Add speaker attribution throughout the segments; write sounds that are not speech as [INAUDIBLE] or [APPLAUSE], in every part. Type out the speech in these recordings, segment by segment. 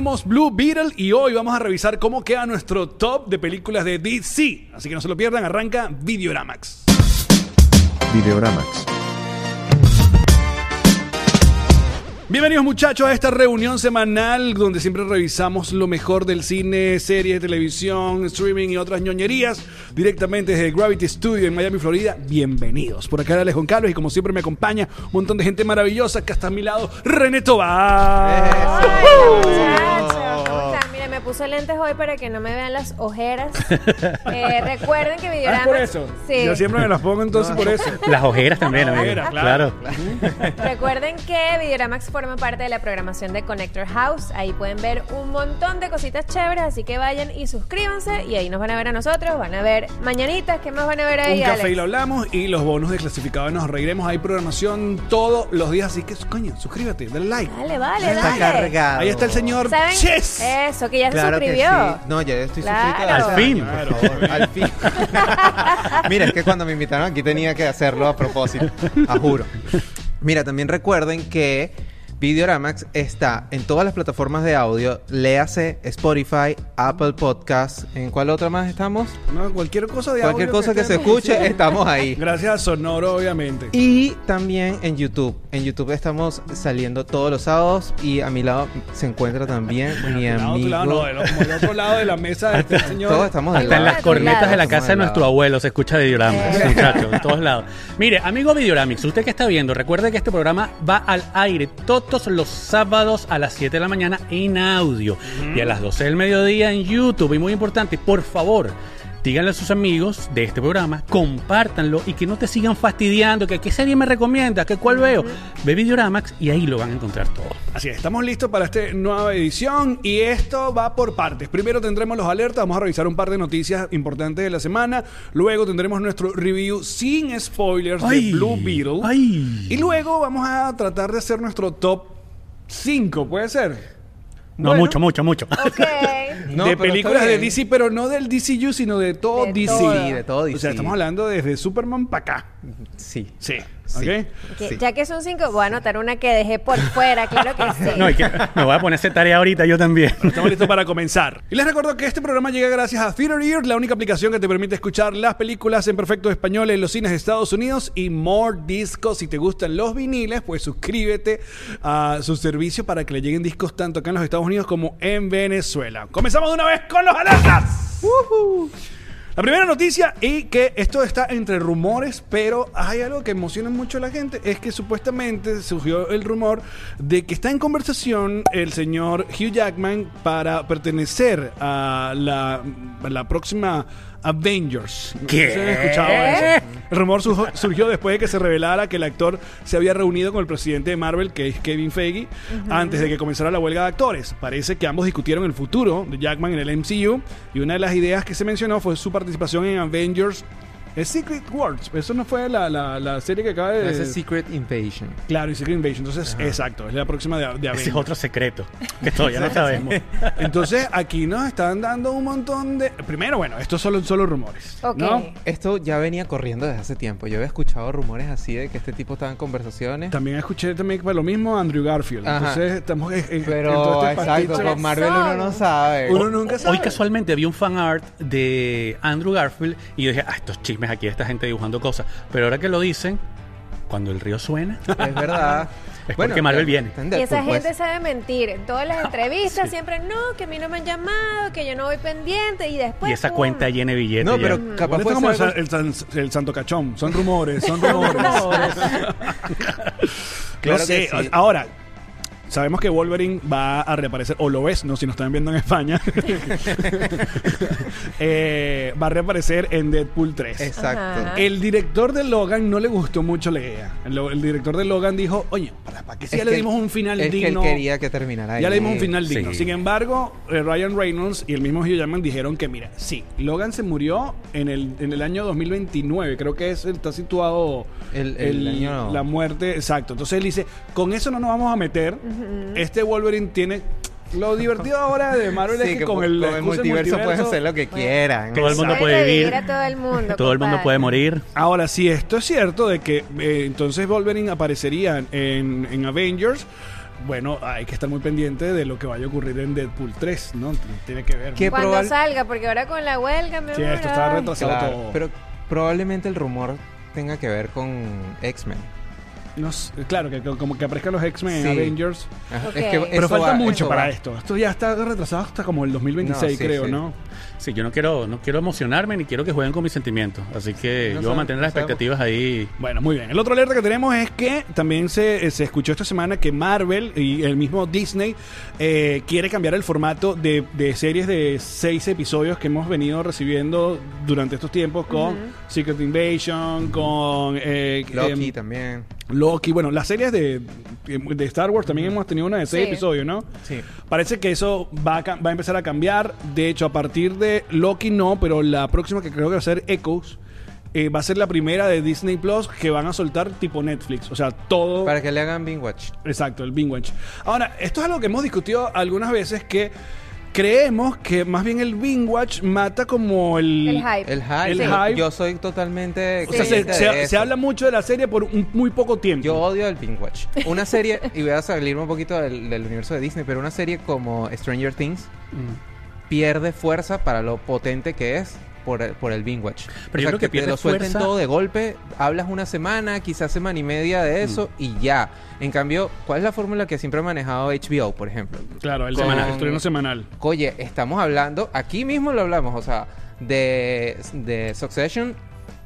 Speaker 1: Blue Beetle y hoy vamos a revisar cómo queda nuestro top de películas de DC. Así que no se lo pierdan, arranca Videoramax.
Speaker 2: Videoramax.
Speaker 1: Bienvenidos muchachos a esta reunión semanal donde siempre revisamos lo mejor del cine, series, televisión, streaming y otras ñoñerías directamente desde Gravity Studio en Miami, Florida. Bienvenidos. Por acá Alex Carlos y como siempre me acompaña un montón de gente maravillosa que está a mi lado, René Tobar.
Speaker 3: Mira, me puse lentes hoy para que no me vean las ojeras. [LAUGHS] Eh, recuerden que
Speaker 1: Ah,
Speaker 3: Videorama...
Speaker 1: es por eso.
Speaker 3: Sí.
Speaker 1: Yo siempre me las pongo entonces por eso.
Speaker 4: Las ojeras también,
Speaker 1: Las
Speaker 4: amigo.
Speaker 1: ojeras,
Speaker 4: claro.
Speaker 3: Recuerden que Videoramax forma parte de la programación de Connector House. Ahí pueden ver un montón de cositas chéveres, así que vayan y suscríbanse. Y ahí nos van a ver a nosotros, van a ver mañanitas. ¿Qué más van a ver ahí,
Speaker 1: Un café
Speaker 3: Alex?
Speaker 1: y lo hablamos y los bonos de clasificado nos reiremos. Hay programación todos los días, así que coño, suscríbete, dale like.
Speaker 3: Dale, vale,
Speaker 2: Está
Speaker 3: dale.
Speaker 2: cargado.
Speaker 1: Ahí está el señor
Speaker 3: ¿Saben?
Speaker 1: Chess.
Speaker 3: Eso, que ya
Speaker 2: Claro
Speaker 3: se
Speaker 2: que
Speaker 3: suscribió.
Speaker 2: sí. No, ya estoy
Speaker 3: Claro.
Speaker 2: suscrito.
Speaker 4: Al fin.
Speaker 2: favor, Al fin. [LAUGHS] Mira, es que cuando me invitaron aquí tenía que hacerlo a propósito. A juro. Mira, también recuerden que Videoramax está en todas las plataformas de audio. Léase Spotify, Apple Podcasts. ¿En cuál otra más estamos?
Speaker 1: No, cualquier cosa de
Speaker 2: Cualquier
Speaker 1: audio
Speaker 2: cosa que se escuche,
Speaker 1: sí.
Speaker 2: estamos ahí. [LAUGHS]
Speaker 1: Gracias a Sonoro, obviamente.
Speaker 2: Y también en YouTube. En YouTube estamos saliendo todos los sábados y a mi lado se encuentra también mi
Speaker 1: Tu lado, tu
Speaker 2: amigo.
Speaker 1: lado, no, de como otro lado de la mesa este [LAUGHS] señor.
Speaker 2: Todos estamos del
Speaker 4: Hasta en las cornetas de la
Speaker 2: Estamos
Speaker 4: casa de
Speaker 2: del
Speaker 4: nuestro abuelo se escucha Videoramax,
Speaker 3: Eh.
Speaker 4: muchachos, en todos lados. Mire, amigo Videoramics, usted que está viendo, recuerde que este programa va al aire los sábados a las 7 de la mañana en audio y a las 12 del mediodía en YouTube. Y muy importante, por favor, díganle a sus amigos de este programa, compártanlo y que no te sigan fastidiando, que qué serie me recomiendas, que cuál veo. Ve Videoramax y ahí lo van a encontrar todo.
Speaker 1: Así es, estamos listos para esta nueva edición y esto va por partes. Primero tendremos los alertas, vamos a revisar un par de noticias importantes de la semana. Luego tendremos nuestro review sin spoilers
Speaker 4: Ay,
Speaker 1: de Blue Beetle.
Speaker 4: ay.
Speaker 1: Y luego vamos a tratar de hacer nuestro top 5, ¿puede ser?
Speaker 4: No,
Speaker 1: Bueno.
Speaker 4: mucho, mucho, mucho.
Speaker 3: Ok. [LAUGHS]
Speaker 2: No,
Speaker 1: de películas de. DC, pero no del DCU, sino de todo
Speaker 3: De
Speaker 1: DC.
Speaker 3: todo.
Speaker 2: Sí, de todo
Speaker 1: O sea,
Speaker 2: DC.
Speaker 1: estamos hablando desde Superman para acá.
Speaker 2: Sí.
Speaker 1: Sí.
Speaker 2: Sí.
Speaker 1: ¿Ok?
Speaker 3: Que-
Speaker 2: Sí.
Speaker 3: Ya que son cinco, voy a anotar una que dejé por fuera, claro que [LAUGHS] sí.
Speaker 4: No, y que me voy a poner esa tarea ahorita yo también.
Speaker 1: Estamos listos para comenzar. [LAUGHS] Y les recuerdo que este programa llega gracias a Theater Ear, la única aplicación que te permite escuchar las películas en perfecto español en los cines de Estados Unidos y More Discos. Si te gustan los viniles, pues suscríbete a su servicio para que le lleguen discos tanto acá en los Estados Unidos como en Venezuela. Comenzamos de una vez con los alertas. La primera noticia, y que esto está entre rumores, pero hay algo que emociona mucho a la gente, es que supuestamente surgió el rumor de que está en conversación el señor Hugh Jackman para pertenecer a la, a la próxima Avengers.
Speaker 4: ¿Qué?
Speaker 1: han escuchado eso. El rumor su- surgió después de que se revelara que el actor se había reunido con el presidente de Marvel, que es Kevin Feige, antes de que comenzara la huelga de actores. Parece que ambos discutieron el futuro de Jackman en el MCU y una de las ideas que se mencionó fue su participación en Avengers eh, Secret Wars. Eso no fue la, la- la serie que acaba de...
Speaker 2: Ese es Secret Invasion.
Speaker 1: Claro, y Secret Invasion. Entonces, exacto, es la próxima de, de.
Speaker 4: Ese es otro secreto que todavía no sabemos.
Speaker 1: Entonces, aquí nos están dando un montón de... Primero, bueno, estos son solo rumores.
Speaker 3: Ok.
Speaker 1: ¿no?
Speaker 2: Esto ya venía corriendo desde hace tiempo. Yo había escuchado rumores así de que este tipo estaba en conversaciones.
Speaker 1: También escuché también para lo mismo a Andrew Garfield.
Speaker 2: Ajá.
Speaker 1: Entonces estamos en, en-
Speaker 2: Pero,
Speaker 1: en todo este
Speaker 2: exacto,
Speaker 1: pastiche.
Speaker 2: con Marvel uno no sabe.
Speaker 1: Uno nunca sabe.
Speaker 4: Hoy casualmente vi un fan art de Andrew Garfield y yo dije, ah, estos chismes aquí, esta gente dibujando cosas. Pero ahora que lo dicen, cuando el río suena,
Speaker 2: Es verdad. [LAUGHS]
Speaker 4: Es porque Marvel viene.
Speaker 2: está en
Speaker 3: Y esa
Speaker 2: pues.
Speaker 3: gente sabe mentir. En todas las [LAUGHS] entrevistas siempre, no, que a mí no me han llamado, que yo no voy pendiente y después...
Speaker 4: y esa
Speaker 3: ¡pum!
Speaker 4: cuenta llena de billetes.
Speaker 2: No,
Speaker 4: ya.
Speaker 2: pero
Speaker 1: Bueno,
Speaker 2: capaz
Speaker 1: es como el, san- santo cachón. Son rumores, son [LAUGHS] rumores.
Speaker 2: Claro
Speaker 1: no sé.
Speaker 2: que sí.
Speaker 1: Ahora, sabemos que Wolverine va a reaparecer, o lo ves, no si nos están viendo en España. [LAUGHS] [LAUGHS] Eh, va a reaparecer en Deadpool 3.
Speaker 2: Exacto.
Speaker 3: Ajá.
Speaker 1: El director de Logan no le gustó mucho la idea. El, el director de Logan dijo, oye, ¿para, para qué si
Speaker 2: Es
Speaker 1: ya le dimos un final
Speaker 2: es que él
Speaker 1: digno?
Speaker 2: quería que terminara ahí.
Speaker 1: Ya le dimos un final digno.
Speaker 4: Sí.
Speaker 1: Sin embargo, eh, Ryan Reynolds y el mismo Hugh Jackman dijeron que, mira, sí, Logan se murió en el, en el año 2029. Creo que es, está situado
Speaker 2: El- el año-
Speaker 1: la muerte. Exacto. Entonces él dice, con eso no nos vamos a meter. Este Wolverine tiene... Lo divertido ahora de Marvel
Speaker 2: Sí,
Speaker 1: es que,
Speaker 2: que
Speaker 1: con el,
Speaker 2: con el
Speaker 1: excusa
Speaker 2: multiverso pueden
Speaker 1: multiverso-
Speaker 2: hacer lo que quieran.
Speaker 4: Todo el mundo
Speaker 3: Puede
Speaker 4: vivir.
Speaker 3: todo el mundo.
Speaker 4: Todo el mundo
Speaker 3: compadre.
Speaker 4: puede morir.
Speaker 1: Ahora, si esto es cierto de que eh, entonces Wolverine aparecería en, en Avengers, bueno, hay que estar muy pendiente de lo que vaya a ocurrir en Deadpool 3, ¿no? Tiene que ver. ¿no?
Speaker 3: Cuando salga, porque ahora con la huelga me
Speaker 1: Sí, esto está retrasado
Speaker 2: Claro,
Speaker 1: todo.
Speaker 2: pero probablemente el rumor tenga que ver con X-Men.
Speaker 1: No sé, claro, que, que- como que aparezcan los X-Men en
Speaker 2: Sí.
Speaker 1: Avengers.
Speaker 2: Es que
Speaker 1: Pero falta
Speaker 2: va-
Speaker 1: mucho para
Speaker 2: va.
Speaker 1: esto. Esto ya está retrasado hasta como el 2026,
Speaker 2: No, sí,
Speaker 1: creo,
Speaker 2: sí.
Speaker 1: ¿no?
Speaker 4: Sí, yo no quiero, no quiero emocionarme ni quiero que jueguen con mis sentimientos. Así que
Speaker 2: No
Speaker 4: yo voy a mantener las
Speaker 2: no sabemos.
Speaker 4: expectativas ahí.
Speaker 1: Bueno, muy bien. El otro alerta que tenemos es que también se, se escuchó esta semana que Marvel y el mismo Disney eh, quiere cambiar el formato de, de series de seis episodios que hemos venido recibiendo durante estos tiempos con Secret Invasion, con eh,
Speaker 2: Loki
Speaker 1: em,
Speaker 2: también.
Speaker 1: Loki. Bueno, las series de, de Star Wars también hemos tenido una de seis
Speaker 3: Sí.
Speaker 1: episodios, ¿no?
Speaker 2: Sí.
Speaker 1: Parece que eso va a, cam- va a empezar a cambiar. De hecho, a partir de Loki no, pero la próxima que creo que va a ser Echoes. eh, va a ser la primera de Disney Plus que van a soltar tipo Netflix. O sea, todo.
Speaker 2: Para que le hagan Bing Watch.
Speaker 1: Exacto, el Bing Watch. Ahora, esto es algo que hemos discutido algunas veces que creemos que más bien el Bing Watch mata como el.
Speaker 3: El hype.
Speaker 2: El hype.
Speaker 1: El
Speaker 2: yo,
Speaker 1: hype.
Speaker 2: yo soy totalmente.
Speaker 1: O sea, se, se-
Speaker 2: de
Speaker 1: se
Speaker 2: eso.
Speaker 1: habla mucho de la serie por un muy poco tiempo.
Speaker 2: Yo odio el Bing Watch. Una serie, [LAUGHS] y voy a salirme un poquito del, del universo de Disney, pero una serie como Stranger Things pierde fuerza para lo potente que es por el, por el Bing Watch.
Speaker 4: Pero yo creo que
Speaker 2: te
Speaker 4: pierde
Speaker 2: lo suelten
Speaker 4: fuerza-
Speaker 2: todo de golpe, hablas una semana, quizás semana y media de eso y ya. En cambio, ¿cuál es la fórmula que siempre ha manejado HBO, por ejemplo?
Speaker 1: Claro, el
Speaker 2: Con-
Speaker 1: semanal, el estreno semanal.
Speaker 2: Oye, estamos hablando, aquí mismo lo hablamos, o sea, de, de Succession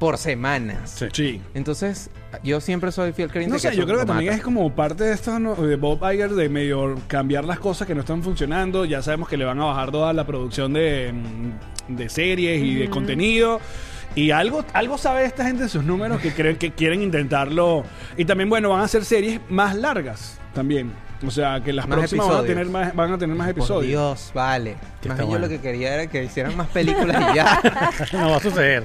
Speaker 2: por semanas.
Speaker 1: Sí.
Speaker 2: Entonces, yo siempre soy fiel creyente
Speaker 1: No sé,
Speaker 2: que
Speaker 1: yo creo que también
Speaker 2: mata.
Speaker 1: es como parte de esto ¿no? de Bob Iger de medio cambiar las cosas que no están funcionando. Ya sabemos que le van a bajar toda la producción de, mm, de series y de contenido. Y algo, algo sabe esta gente de sus números que creen que quieren intentarlo. Y también, bueno, van a hacer series más largas también. O sea, que las
Speaker 2: Más
Speaker 1: próximas van a, tener más, van a tener más
Speaker 2: Por
Speaker 1: episodios.
Speaker 2: Dios, vale. Más yo lo que quería era que hicieran más películas y ya. [LAUGHS] [LAUGHS]
Speaker 4: no va a suceder.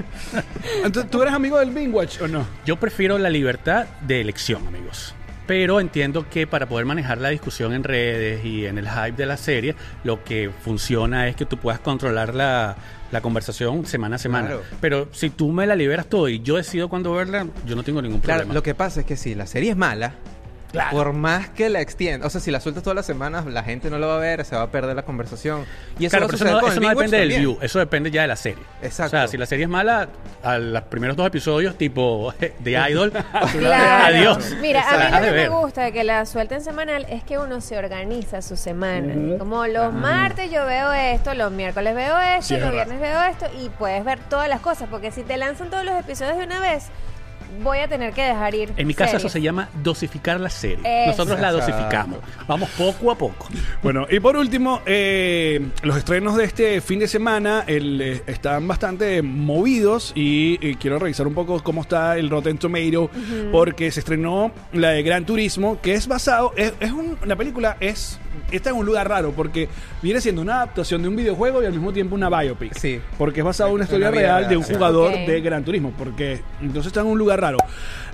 Speaker 1: Entonces, ¿tú eres amigo del Bing Watch o no?
Speaker 4: Yo prefiero la libertad de elección, amigos. Pero entiendo que para poder manejar la discusión en redes y en el hype de la serie, lo que funciona es que tú puedas controlar la, la conversación semana a semana.
Speaker 2: Claro.
Speaker 4: Pero si tú me la liberas todo y yo decido cuándo verla, yo no tengo ningún
Speaker 2: claro,
Speaker 4: problema.
Speaker 2: lo que pasa es que si la serie es mala,
Speaker 1: Claro.
Speaker 2: por más que la extienda, o sea, si la sueltas todas las semanas, la gente no lo va a ver, se va a perder la conversación. Y eso
Speaker 4: Claro,
Speaker 2: va a
Speaker 4: pero eso no, eso no depende del
Speaker 2: también.
Speaker 4: view, eso depende ya de la serie.
Speaker 2: Exacto.
Speaker 4: O sea, si la serie es mala, a los primeros dos episodios, tipo [LAUGHS] de Idol, [LAUGHS]
Speaker 3: Claro.
Speaker 4: adiós.
Speaker 3: Mira, a mí lo que me gusta de que la suelten semanal es que uno se organiza su semana. Como los martes yo veo esto, los miércoles veo esto,
Speaker 1: Sí,
Speaker 3: los viernes veo esto y puedes ver todas las cosas. Porque si te lanzan todos los episodios de una vez, voy a tener que dejar ir.
Speaker 4: En mi casa eso
Speaker 3: series.
Speaker 4: se llama dosificar la serie.
Speaker 3: Eso.
Speaker 4: Nosotros la dosificamos. Vamos poco a poco.
Speaker 1: Bueno, y por último, eh, los estrenos de este fin de semana el, eh, están bastante movidos y eh, quiero revisar un poco cómo está el Rotten Tomato porque se estrenó la de Gran Turismo que es basado, es, es un- la película es está en un lugar raro porque viene siendo una adaptación de un videojuego y al mismo tiempo una biopic.
Speaker 2: Sí.
Speaker 1: Porque es basado en una historia
Speaker 2: una
Speaker 1: real de un
Speaker 2: sí.
Speaker 1: jugador de Gran Turismo. Porque entonces está en un lugar raro.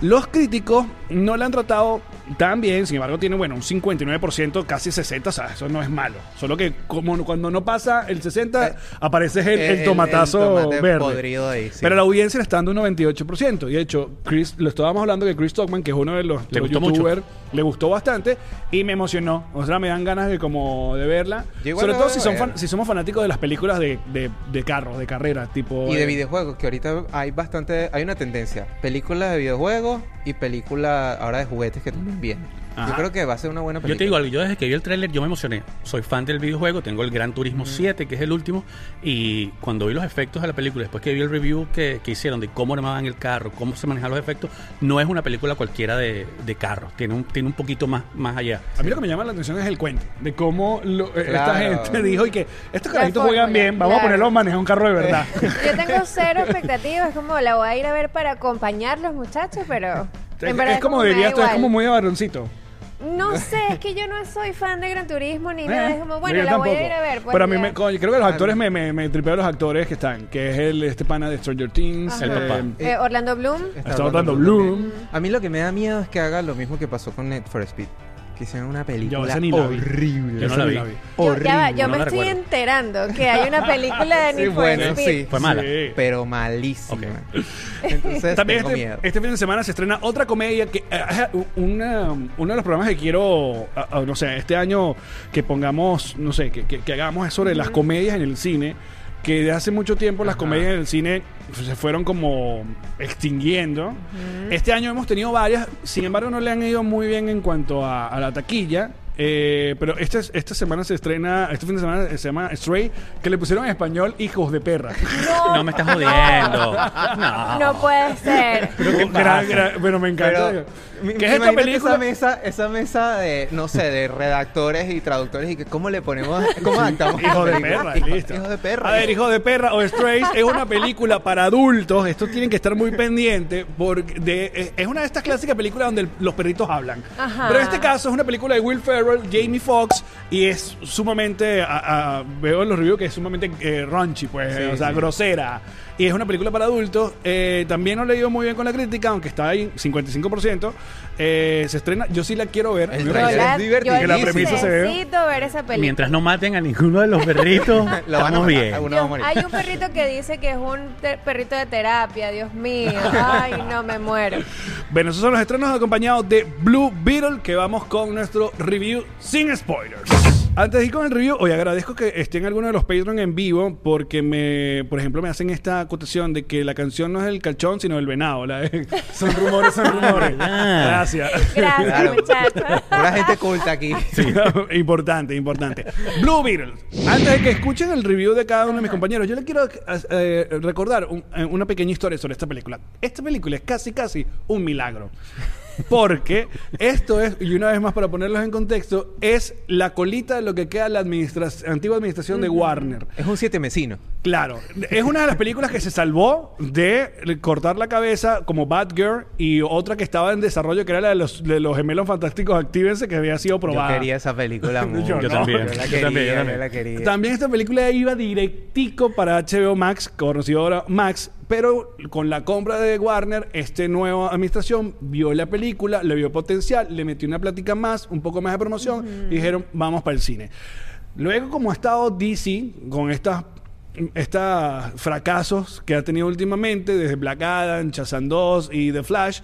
Speaker 1: Los críticos no la han tratado tan bien, sin embargo, tiene, bueno, un 59%, casi 60%, o sea, eso no es malo. Solo que como cuando no pasa el 60%,
Speaker 2: Eh,
Speaker 1: aparece el, el
Speaker 2: el-
Speaker 1: tomatazo
Speaker 2: el tomate
Speaker 1: verde.
Speaker 2: podrido ahí, sí.
Speaker 1: Pero la audiencia le está dando un 98%. Y de hecho, Chris, lo estábamos hablando que Chris Stockman, que es uno de los,
Speaker 4: Le
Speaker 1: los
Speaker 4: gustó mucho.
Speaker 1: youtubers, le gustó bastante y me emocionó. O sea, me dan ganas de como de verla.
Speaker 2: Yo
Speaker 1: Sobre todo si, son
Speaker 2: ver.
Speaker 1: fan- si somos fanáticos de las películas de, de, de carros, de carreras, tipo...
Speaker 2: Y de
Speaker 1: eh,
Speaker 2: videojuegos, que ahorita hay bastante, hay una tendencia. Películas de videojuegos y películas ahora de juguetes que también vienen.
Speaker 1: Ajá.
Speaker 2: Yo creo que va a ser una buena película.
Speaker 4: Yo te digo algo, yo desde que vi el tráiler yo me emocioné. Soy fan del videojuego, tengo el Gran Turismo 7, que es el último, y cuando vi los efectos de la película, después que vi el review que, que hicieron de cómo armaban el carro, cómo se manejan los efectos, no es una película cualquiera de, de carro, tiene un, tiene un poquito más, más allá.
Speaker 1: A mí lo que me llama la atención es el cuento de cómo lo- eh, esta gente dijo y que estos carajitos juegan bien, vamos a ponerlos a manejar un carro de verdad. [LAUGHS]
Speaker 3: Yo tengo cero expectativas, como la voy a ir a ver para acompañarlos, muchachos, pero.
Speaker 1: es,
Speaker 3: en verdad
Speaker 1: es como dirías es como muy de varoncito.
Speaker 3: No sé, es que yo no soy fan de Gran Turismo ni [LAUGHS] nada.
Speaker 1: Eh,
Speaker 3: Es como, bueno,
Speaker 1: yo
Speaker 3: la voy a ir a ver. pues,
Speaker 1: Pero a mí
Speaker 3: ya.
Speaker 1: me, coño, creo que los actores me, me, me tripeo los actores que están, que es el este pana de Stranger Things,
Speaker 3: Ajá.
Speaker 4: El papá.
Speaker 3: Eh, Orlando Bloom.
Speaker 2: Está
Speaker 1: está Orlando Bloom.
Speaker 2: A mí lo que me da miedo es que haga lo mismo que pasó con Net for Speed. Que hicieron una película horrible.
Speaker 4: Yo no la vi.
Speaker 3: Yo,
Speaker 2: Horrible.
Speaker 3: ya va, yo
Speaker 4: no
Speaker 3: me estoy
Speaker 4: recuerdo.
Speaker 3: enterando que hay una película de
Speaker 2: Sí,
Speaker 3: Need for
Speaker 2: bueno,
Speaker 3: Speed.
Speaker 2: sí.
Speaker 4: Fue mala.
Speaker 1: Sí.
Speaker 2: Pero malísima. Entonces
Speaker 1: También
Speaker 2: tengo
Speaker 1: este,
Speaker 2: miedo.
Speaker 1: este fin de semana se estrena otra comedia que eh, una, uno de los programas que quiero, no sé, este año que pongamos, no sé, que, que- que hagamos es sobre las comedias en el cine, que de hace mucho tiempo las
Speaker 2: Ajá.
Speaker 1: comedias en el cine se fueron como extinguiendo. Este año hemos tenido varias, sin embargo no le han ido muy bien en cuanto a, a la taquilla. Eh, pero esta, esta semana se estrena, este fin de semana se llama Stray, que le pusieron en español Hijos de Perra.
Speaker 4: No me estás jodiendo. No.
Speaker 3: No puede ser.
Speaker 4: ¿Pero qué
Speaker 1: Gran-
Speaker 4: pasa?
Speaker 1: gran- bueno, me encanta.
Speaker 2: Pero, mi-
Speaker 1: ¿Qué es esta
Speaker 2: imagínate
Speaker 1: película?
Speaker 2: Esa mesa, esa mesa de, no sé, de redactores y traductores y que cómo le ponemos, cómo adaptamos
Speaker 1: Hijo de perra, listo.
Speaker 2: Hijo de perra.
Speaker 1: A ver, Hijo de Perra o Strays es una película para adultos. Esto tienen que estar muy pendientes porque de- eh, es una de estas clásicas películas donde el- los perritos hablan.
Speaker 3: Ajá.
Speaker 1: Pero en este caso es una película de Will Ferrell, Jamie Foxx y es sumamente, a- a- veo en los reviews que es sumamente eh, raunchy, pues,
Speaker 2: Sí,
Speaker 1: o sea,
Speaker 2: sí.
Speaker 1: grosera. Y es una película para adultos. Eh, también no le ido muy bien con la crítica, aunque está ahí 55%. Eh, se estrena, yo sí la quiero ver.
Speaker 2: El trailer es divertidísimo.
Speaker 1: Que la premisa se ve-
Speaker 3: ver esa película.
Speaker 4: Mientras no maten a ninguno de los perritos, [LAUGHS]
Speaker 2: Lo van a
Speaker 4: estamos
Speaker 2: matar,
Speaker 4: bien.
Speaker 2: alguno
Speaker 3: Dios,
Speaker 2: va a morir.
Speaker 3: hay un perrito que dice que es un perrito de terapia, Dios mío. Ay, no me muero.
Speaker 1: Bueno, esos son los estrenos acompañados de Blue Beetle, que vamos con nuestro review sin spoilers. Antes de ir con el review, hoy agradezco que estén algunos de los Patreon en vivo, porque me, por ejemplo, me hacen esta acotación de que la canción no es el calchón, sino el venado. La- [LAUGHS] son rumores, son rumores. Gracias.
Speaker 3: Gracias,
Speaker 2: Claro.
Speaker 3: muchachos.
Speaker 2: Pura gente culta aquí. [LAUGHS]
Speaker 1: importante, importante. Blue Beetle. Antes de que escuchen el review de cada uno de mis compañeros, yo les quiero eh, recordar un- eh, una pequeña historia sobre esta película. Esta película es casi, casi un milagro. Porque esto es, y una vez más para ponerlos en contexto, es la colita de lo que queda la administra- antigua administración de Warner.
Speaker 2: Es un siete mesino.
Speaker 1: Claro, es una de las películas que se salvó de cortar la cabeza como Batgirl y otra que estaba en desarrollo que era la de los, de los gemelos fantásticos actívense que había sido probada.
Speaker 2: Yo quería esa película [LAUGHS] mucho.
Speaker 1: Yo
Speaker 4: Yo también.
Speaker 2: Yo la
Speaker 4: Yo
Speaker 2: quería,
Speaker 4: también, yo también.
Speaker 2: la quería.
Speaker 1: También esta película iba directico para HBO Max, conocido ahora Max, pero con la compra de Warner, esta nueva administración vio la película, le vio potencial, le metió una plática más, un poco más de promoción y dijeron, vamos para el cine. Luego, como ha estado DC con estas estos fracasos que ha tenido últimamente, desde Black Adam, Shazam 2 y The Flash,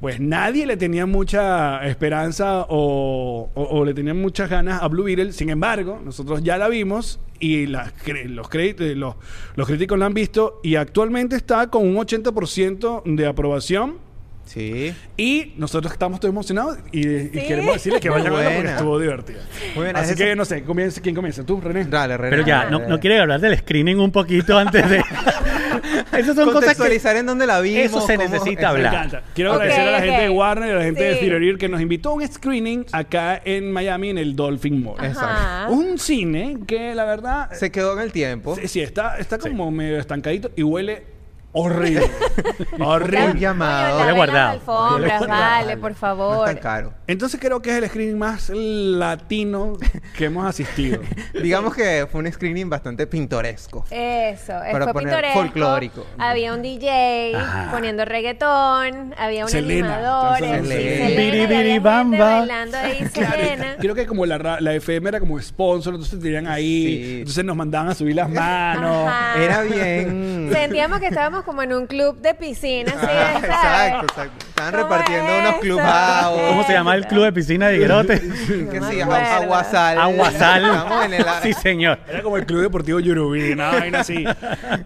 Speaker 1: pues nadie le tenía mucha esperanza o, o- o le tenía muchas ganas a Blue Beetle. Sin embargo, nosotros ya la vimos y las cre- los, créditos, los, los críticos la han visto y actualmente está con un 80% de aprobación.
Speaker 2: Sí.
Speaker 1: Y nosotros estamos todos emocionados y, y
Speaker 3: Sí.
Speaker 1: queremos decirles que vayan a verla porque estuvo divertida.
Speaker 2: Muy buena.
Speaker 1: Así
Speaker 2: Es
Speaker 1: que no sé, comienza, ¿quién comienza? ¿Tú, René?
Speaker 2: Dale, René.
Speaker 4: Pero ya, no, no quiere hablar del screening un poquito antes de. [LAUGHS] [LAUGHS] Esas son cosas que.
Speaker 2: Contextualizar en dónde la vimos.
Speaker 4: Eso se
Speaker 2: cómo-
Speaker 4: necesita
Speaker 1: Me
Speaker 4: hablar.
Speaker 1: encanta. Quiero agradecer a la gente de Warner y a la gente de. Theater Ear que nos invitó a un screening acá en Miami en el Dolphin Mall.
Speaker 3: Ajá.
Speaker 1: Un cine que la verdad
Speaker 2: Se quedó en el tiempo.
Speaker 1: sí, sí, está, está como medio estancadito y huele horrible. [LAUGHS] horrible.
Speaker 2: Un llamado.
Speaker 3: Coño,
Speaker 4: Yo le he guardado.
Speaker 3: alfombras, vale, por
Speaker 2: No
Speaker 3: favor.
Speaker 2: es tan caro.
Speaker 1: Entonces creo que es el screening más latino que hemos asistido. [LAUGHS]
Speaker 2: Digamos que fue un screening bastante pintoresco.
Speaker 3: Eso, eh,
Speaker 2: Para
Speaker 3: fue
Speaker 2: poner
Speaker 3: pintoresco.
Speaker 2: folclórico.
Speaker 3: Había un DJ
Speaker 4: Ajá.
Speaker 3: poniendo reggaetón, había un
Speaker 1: Selena,
Speaker 3: animador,
Speaker 1: Selena.
Speaker 4: Biri, biri, bamba.
Speaker 3: bailando ahí [LAUGHS] Selena.
Speaker 1: Creo que como la, FM era como sponsor, entonces tenían ahí,
Speaker 2: Sí.
Speaker 1: entonces nos mandaban a subir las manos.
Speaker 3: Ajá.
Speaker 2: Era bien.
Speaker 3: Sentíamos que estábamos como en un club de piscina, así,
Speaker 2: Ah,
Speaker 3: ¿sabes?
Speaker 2: exacto, exacto. Estaban
Speaker 3: ¿Cómo
Speaker 2: repartiendo
Speaker 3: es
Speaker 2: unos clubhouse.
Speaker 4: ¿Cómo se llama el club de piscina de Higuerote? [LAUGHS]
Speaker 2: Que
Speaker 3: No
Speaker 2: sí, agua-
Speaker 3: acuerdo.
Speaker 2: aguasal.
Speaker 4: Aguasal.
Speaker 2: Estamos en el...
Speaker 4: Sí, señor.
Speaker 1: Era como el Club Deportivo Yurubí, una vaina así.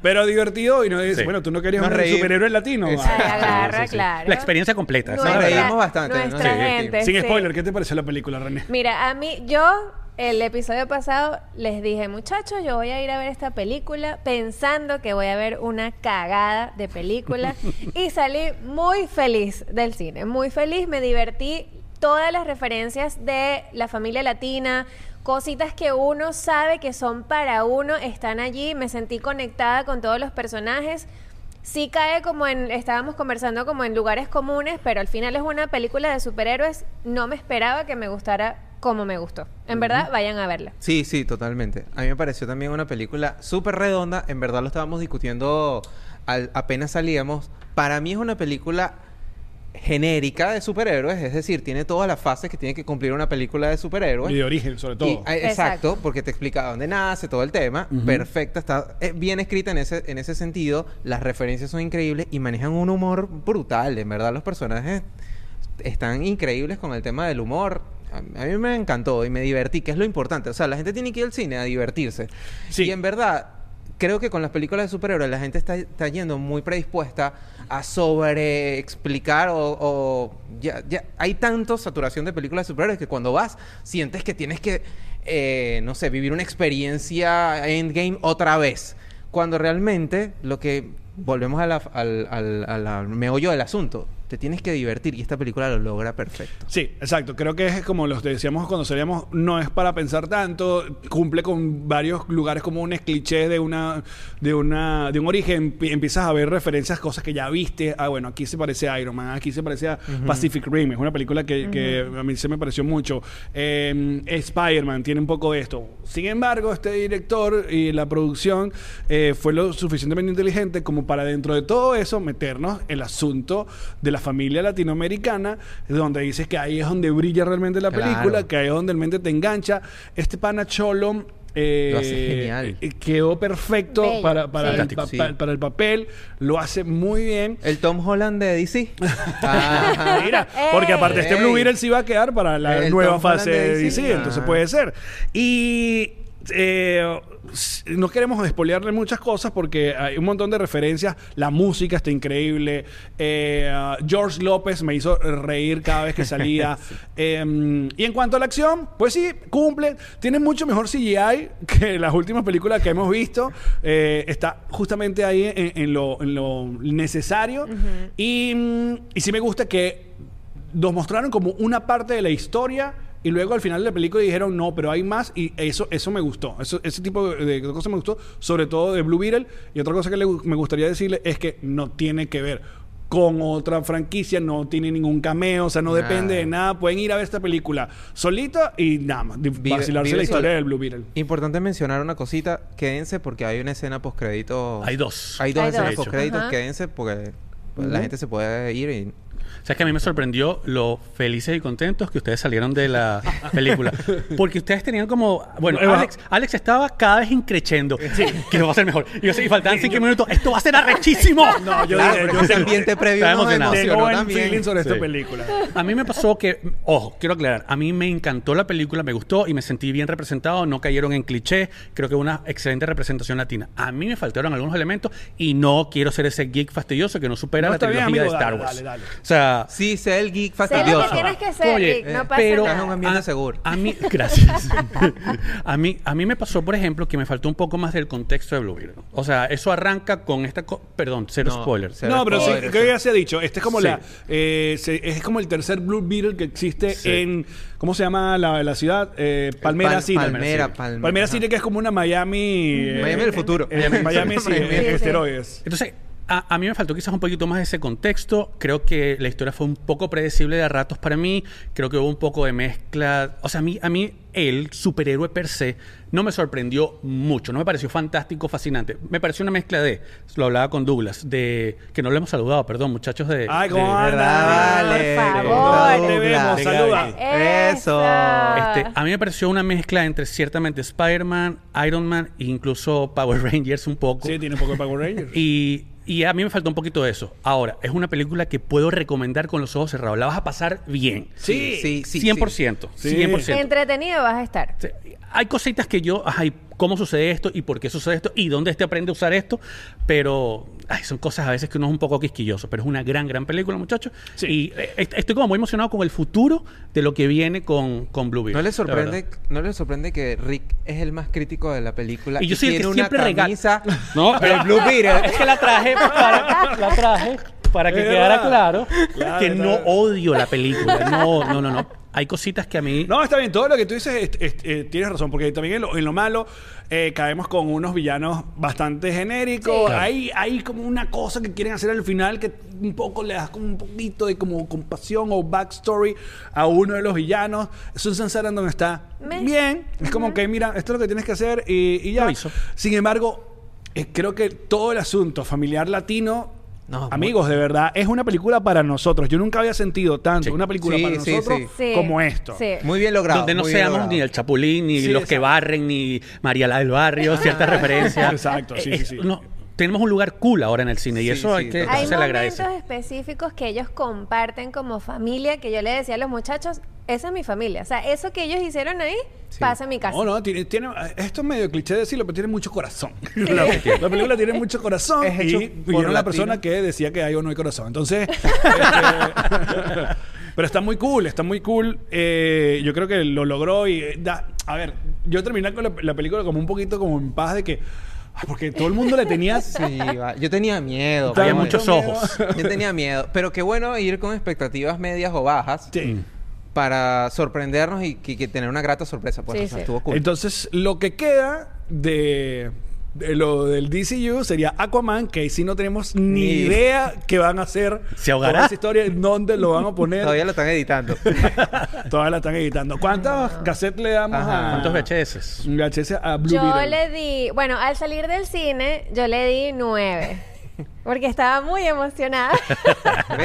Speaker 1: Pero divertido y nos dice,
Speaker 4: Sí.
Speaker 1: bueno, tú no querías un superhéroe latino.
Speaker 3: Ay, agarra,
Speaker 4: Sí, sí, sí.
Speaker 3: claro.
Speaker 4: La experiencia completa.
Speaker 2: Nos reímos bastante,
Speaker 3: Nuestra gente.
Speaker 1: Sin
Speaker 3: sí.
Speaker 1: spoiler, ¿qué te pareció la película, René?
Speaker 3: Mira, a mí, yo, el episodio pasado, les dije, muchachos, yo voy a ir a ver esta película pensando que voy a ver una cagada de película. [LAUGHS] y salí muy feliz del cine, muy feliz, me divertí. Todas las referencias de la familia latina, cositas que uno sabe que son para uno, están allí. Me sentí conectada con todos los personajes. Sí cae como en, estábamos conversando como en lugares comunes, pero al final es una película de superhéroes. No me esperaba que me gustara como me gustó. En verdad, vayan a verla.
Speaker 2: Sí, sí, totalmente. A mí me pareció también una película súper redonda. En verdad lo estábamos discutiendo al- apenas salíamos. Para mí es una película genérica de superhéroes, es decir, tiene todas las fases que tiene que cumplir una película de superhéroes.
Speaker 1: Y de origen, sobre todo.
Speaker 2: Y, eh, exacto,
Speaker 3: Exacto.
Speaker 2: porque te explica dónde nace, todo el tema. Perfecta, está eh, bien escrita en ese, en ese sentido. Las referencias son increíbles y manejan un humor brutal. En verdad, los personajes están increíbles con el tema del humor. A, mí me encantó y me divertí, que es lo importante. O sea, la gente tiene que ir al cine a divertirse.
Speaker 1: Sí.
Speaker 2: Y en verdad, creo que con las películas de superhéroes la gente está, está yendo muy predispuesta a sobre explicar o, o ya, ya hay tanto saturación de películas de superhéroes que cuando vas sientes que tienes que eh, no sé vivir una experiencia endgame otra vez cuando realmente lo que volvemos a la- al, al- a la- al meollo del asunto te tienes que divertir y esta película lo logra perfecto
Speaker 1: Sí, exacto. Creo que es como los decíamos cuando salíamos, no es para pensar tanto, cumple con varios lugares comunes, clichés de una, de una, de un origen. Pi- Empiezas a ver referencias, cosas que ya viste. Ah, bueno, aquí se parece a Iron Man, aquí se parece a Pacific Rim, es una película que, que a mí se me pareció mucho. Eh, Spider-Man tiene un poco de esto. Sin embargo, este director y la producción eh, fue lo suficientemente inteligente como para dentro de todo eso meternos el asunto de la familia latinoamericana, donde dices que ahí es donde brilla realmente la
Speaker 2: Claro.
Speaker 1: película, que ahí es donde realmente te engancha. Este pana Cholo. eh,
Speaker 2: Lo hace genial.
Speaker 1: eh, Quedó perfecto para, para,
Speaker 3: sí.
Speaker 1: el pa-
Speaker 2: Sí.
Speaker 1: pa- para el papel, lo hace muy bien.
Speaker 2: el Tom Holland de DC Ajá. [LAUGHS]
Speaker 1: Mira, porque aparte este. Blue Beetle sí va a quedar para la
Speaker 2: El
Speaker 1: nueva
Speaker 2: Tom
Speaker 1: fase
Speaker 2: de
Speaker 1: de
Speaker 2: DC,
Speaker 1: entonces
Speaker 2: ah.
Speaker 1: puede ser. Y eh, no queremos despolearle muchas cosas porque hay un montón de referencias. La música está increíble. Eh, ah, George López me hizo reír cada vez que salía. [LAUGHS] Eh, y en cuanto a la acción, pues sí, cumple. Tiene mucho mejor CGI que las últimas películas que hemos visto. Eh, está justamente ahí en, en lo, en lo necesario. y, mm, y sí me gusta que nos mostraron como una parte de la historia y luego al final de la película dijeron no, pero hay más y eso eso me gustó. Eso, ese tipo de, de cosas me gustó, sobre todo de Blue Beetle. Y otra cosa que le me gustaría decirle es que no tiene que ver con otra franquicia, no tiene ningún cameo, o sea, no depende de nada. Pueden ir a ver esta película solita y nada más,
Speaker 2: Vive-
Speaker 1: vacilarse
Speaker 2: vive
Speaker 1: la historia del Blue Beetle.
Speaker 2: Importante mencionar una cosita, quédense porque hay una escena post crédito.
Speaker 4: Hay dos.
Speaker 2: Hay dos
Speaker 3: Hay
Speaker 2: escenas
Speaker 3: dos.
Speaker 2: post créditos,
Speaker 3: Ajá.
Speaker 2: quédense porque pues, la gente se puede ir y
Speaker 4: O sea, que a mí me sorprendió lo felices y contentos que ustedes salieron de la película. [LAUGHS] Porque ustedes tenían como... Bueno, Alex, Alex estaba cada vez increchendo. Que lo va a hacer mejor. Y yo sé, y faltaban cinco minutos. ¡Esto va a ser arrechísimo! [LAUGHS]
Speaker 1: No, yo
Speaker 2: Claro,
Speaker 1: dije,
Speaker 2: porque
Speaker 1: yo
Speaker 2: ese ambiente previo
Speaker 1: tengo
Speaker 2: emocionó
Speaker 1: buen
Speaker 2: también.
Speaker 1: feeling sobre esta
Speaker 4: Sí.
Speaker 1: película.
Speaker 4: A mí me pasó que, ojo, quiero aclarar, a mí me encantó la película, me gustó y me sentí bien representado, no cayeron en cliché, creo que una excelente representación latina. A mí me faltaron algunos elementos y no quiero ser ese geek fastidioso que no supera
Speaker 1: No,
Speaker 4: la
Speaker 1: está bien,
Speaker 4: trilogía
Speaker 1: amigo,
Speaker 4: de Star
Speaker 1: dale,
Speaker 4: Wars.
Speaker 1: dale, dale.
Speaker 4: O sea,
Speaker 2: Sí, sé el geek
Speaker 3: Sé lo que
Speaker 2: fastidioso.
Speaker 3: tienes que ser,
Speaker 4: Oye,
Speaker 3: Rick, no
Speaker 2: eh,
Speaker 3: pasa
Speaker 4: pero
Speaker 2: en un
Speaker 3: nada.
Speaker 2: ambiente
Speaker 4: a,
Speaker 2: seguro.
Speaker 4: a mí, [LAUGHS] gracias. [LAUGHS] a mí, a mí me pasó, por ejemplo, que me faltó un poco más del contexto de Blue Beetle. O sea, eso arranca con esta, co- perdón, cero
Speaker 2: No,
Speaker 4: spoilers.
Speaker 2: cero
Speaker 1: No, pero sí, creo que ya se ha dicho. Este es como
Speaker 4: Sí.
Speaker 1: la eh, se- es como el tercer Blue Beetle que existe
Speaker 4: Sí.
Speaker 1: en ¿cómo se llama la, la ciudad? Eh, Palmera
Speaker 2: Pal-
Speaker 1: City.
Speaker 2: Palmera, Palmera.
Speaker 1: City que es como una Miami eh,
Speaker 2: Miami del futuro.
Speaker 1: eh, Miami [LAUGHS] sí,
Speaker 2: Miami.
Speaker 1: eh,
Speaker 3: Sí, sí.
Speaker 1: esteroides.
Speaker 4: Entonces, a, a mí me faltó quizás un poquito más de ese contexto. Creo que la historia fue un poco predecible de a ratos para mí. Creo que hubo un poco de mezcla. O sea, a mí, a mí el superhéroe per se no me sorprendió mucho. No me pareció fantástico, fascinante. Me pareció una mezcla de, lo hablaba con Douglas, de que no lo hemos saludado, perdón, muchachos de...
Speaker 1: Ay,
Speaker 4: de-
Speaker 1: ¿cómo. ¿Dónde te vemos? Saluda.
Speaker 2: Eso.
Speaker 4: Este, a mí me pareció una mezcla entre ciertamente Spider-Man, Iron Man e incluso Power [LAUGHS] Rangers un poco.
Speaker 1: Sí, tiene un poco de Power Rangers.
Speaker 4: Y, y a mí me faltó un poquito de eso. Ahora, es una película que puedo recomendar con los ojos cerrados. La vas a pasar bien.
Speaker 1: Sí,
Speaker 2: sí, sí.
Speaker 4: 100%.
Speaker 1: Sí.
Speaker 4: 100%.
Speaker 3: Entretenido vas a estar.
Speaker 4: Sí, Hay cositas que yo, ay, ¿cómo sucede esto? ¿Y por qué sucede esto? ¿Y dónde este aprende a usar esto? Pero ay, son cosas a veces que uno es un poco quisquilloso. Pero es una gran, gran película, muchachos.
Speaker 1: Sí.
Speaker 4: Y eh, est- estoy como muy emocionado con el futuro de lo que viene con, con Blue Beetle.
Speaker 2: ¿No
Speaker 4: verdad.
Speaker 2: sorprende, ¿No les sorprende que Rick es el más crítico de la película?
Speaker 4: Y yo soy el
Speaker 2: tiene
Speaker 4: que
Speaker 2: una
Speaker 4: siempre regala-
Speaker 2: camisa [LAUGHS]
Speaker 4: No,
Speaker 2: del Blue Beetle.
Speaker 4: Es que la traje para, la traje para que quedara claro,
Speaker 1: Claro,
Speaker 4: que no odio la película. No, no, no, no. Hay cositas que a mí.
Speaker 1: No, está bien, todo lo que tú dices es- es- eh, tienes razón, porque también en lo, en lo malo eh, caemos con unos villanos bastante genéricos.
Speaker 3: Sí.
Speaker 4: Claro.
Speaker 1: Hay, hay como una cosa que quieren hacer al final que un poco le das como un poquito de como compasión o backstory a uno de los villanos. Susan Sarandon está bien, es como que mira, esto es lo que tienes que hacer y, y ya.
Speaker 4: Lo hizo.
Speaker 1: Sin embargo, eh, creo que todo el asunto familiar latino
Speaker 2: No,
Speaker 1: Amigos, de verdad, es una película para nosotros. Yo nunca había sentido tanto
Speaker 4: Sí.
Speaker 1: una película
Speaker 2: Sí,
Speaker 1: para
Speaker 2: sí,
Speaker 1: nosotros como esto.
Speaker 3: Sí.
Speaker 2: Muy bien logrado.
Speaker 4: Donde no seamos
Speaker 2: logrado.
Speaker 4: ni el Chapulín, ni
Speaker 1: Sí,
Speaker 4: los que barren, ni María la del Barrio, ciertas [LAUGHS] referencias.
Speaker 1: Exacto, sí,
Speaker 4: Eh,
Speaker 1: sí,
Speaker 4: es-
Speaker 1: sí.
Speaker 4: no, tenemos un lugar cool ahora en el cine y
Speaker 2: Sí,
Speaker 4: eso hay
Speaker 2: sí,
Speaker 4: que
Speaker 2: total.
Speaker 3: Hay
Speaker 4: se le agradece.
Speaker 3: momentos específicos que ellos comparten como familia que yo le decía a los muchachos, esa es mi familia. O sea, eso que ellos hicieron ahí
Speaker 2: Sí.
Speaker 3: pasa en mi casa.
Speaker 1: No, no, tiene, tiene- esto es medio cliché decirlo, pero tiene mucho corazón. [LAUGHS] La, la película tiene [LAUGHS] mucho corazón
Speaker 2: Es hecho
Speaker 1: y
Speaker 2: por
Speaker 1: yo era la
Speaker 2: latino.
Speaker 1: persona que decía que hay o no hay corazón. Entonces, [LAUGHS] este, pero está muy cool, está muy cool. Eh, yo creo que lo logró y eh, da, a ver, yo terminé con la, la película como un poquito como en paz de que, porque todo el mundo le tenía...
Speaker 2: Sí, [LAUGHS] va. yo tenía miedo.
Speaker 4: Había muchos ojos.
Speaker 2: Yo tenía miedo. Pero qué bueno ir con expectativas medias o bajas
Speaker 1: Sí.
Speaker 2: para sorprendernos y que, que tener una grata sorpresa. Pues,
Speaker 3: Sí,
Speaker 2: o sea,
Speaker 3: sí.
Speaker 2: estuvo cool.
Speaker 1: Entonces, lo que queda de, de lo del DCU sería Aquaman, que ahí sí no tenemos ni
Speaker 2: Ni-
Speaker 1: idea qué van a hacer.
Speaker 4: ¿Se ahogará?
Speaker 1: Toda esa historia, en dónde lo van a poner.
Speaker 2: Todavía lo están editando. [LAUGHS]
Speaker 1: Todavía la están editando. ¿Cuántos cassettes le damos
Speaker 2: Ajá.
Speaker 1: a...
Speaker 4: ¿Cuántos VHS?
Speaker 1: VHS a Blue
Speaker 3: Yo
Speaker 1: Beetle?
Speaker 3: le di, bueno, al salir del cine, yo le di nueve. Porque estaba muy emocionada.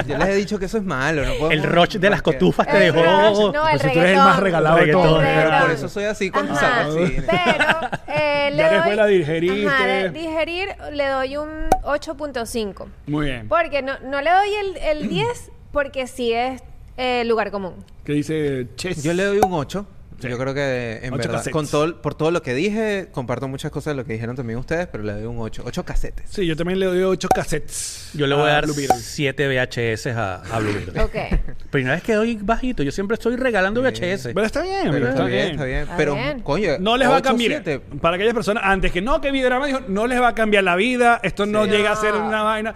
Speaker 2: Yo les he dicho que eso es malo. No
Speaker 4: El roche de las cotufas te
Speaker 3: El
Speaker 4: dejó.
Speaker 3: rush, no, el
Speaker 1: Pues si tú eres el más regalado de todos.
Speaker 3: El.
Speaker 2: Por eso soy así cuando
Speaker 3: Ajá,
Speaker 2: salgo al cine.
Speaker 3: Pero eh, le
Speaker 1: Ya
Speaker 3: doy,
Speaker 1: después la digeriste.
Speaker 3: Ajá, de- digerir le doy un 8.5.
Speaker 1: Muy bien.
Speaker 3: Porque no, no le doy el, el 10 porque sí es eh, lugar común.
Speaker 1: ¿Qué dice Chess?
Speaker 2: Yo le doy un 8.
Speaker 1: Sí.
Speaker 2: Yo creo que en verdad,
Speaker 1: cassettes.
Speaker 2: con todo, por todo lo que dije, comparto muchas cosas de lo que dijeron también ustedes, pero le doy un 8. 8 casetes.
Speaker 1: Sí, yo también le doy 8 cassettes.
Speaker 4: Yo le voy a dar
Speaker 1: Blue Beetle.
Speaker 4: 7 VHS a, a Blue Beetle.
Speaker 3: Ok. [LAUGHS]
Speaker 4: Primera vez que doy bajito. Yo siempre estoy regalando VHS.
Speaker 1: Pero está bien,
Speaker 2: Pero está bien, está bien. Pero,
Speaker 3: bien.
Speaker 2: coño,
Speaker 1: No les va a
Speaker 2: 8,
Speaker 1: cambiar.
Speaker 2: 7.
Speaker 1: Para aquellas personas, antes que no, que Videorama dijo, no les va a cambiar la vida, esto no
Speaker 2: Sí.
Speaker 1: llega a ser una vaina.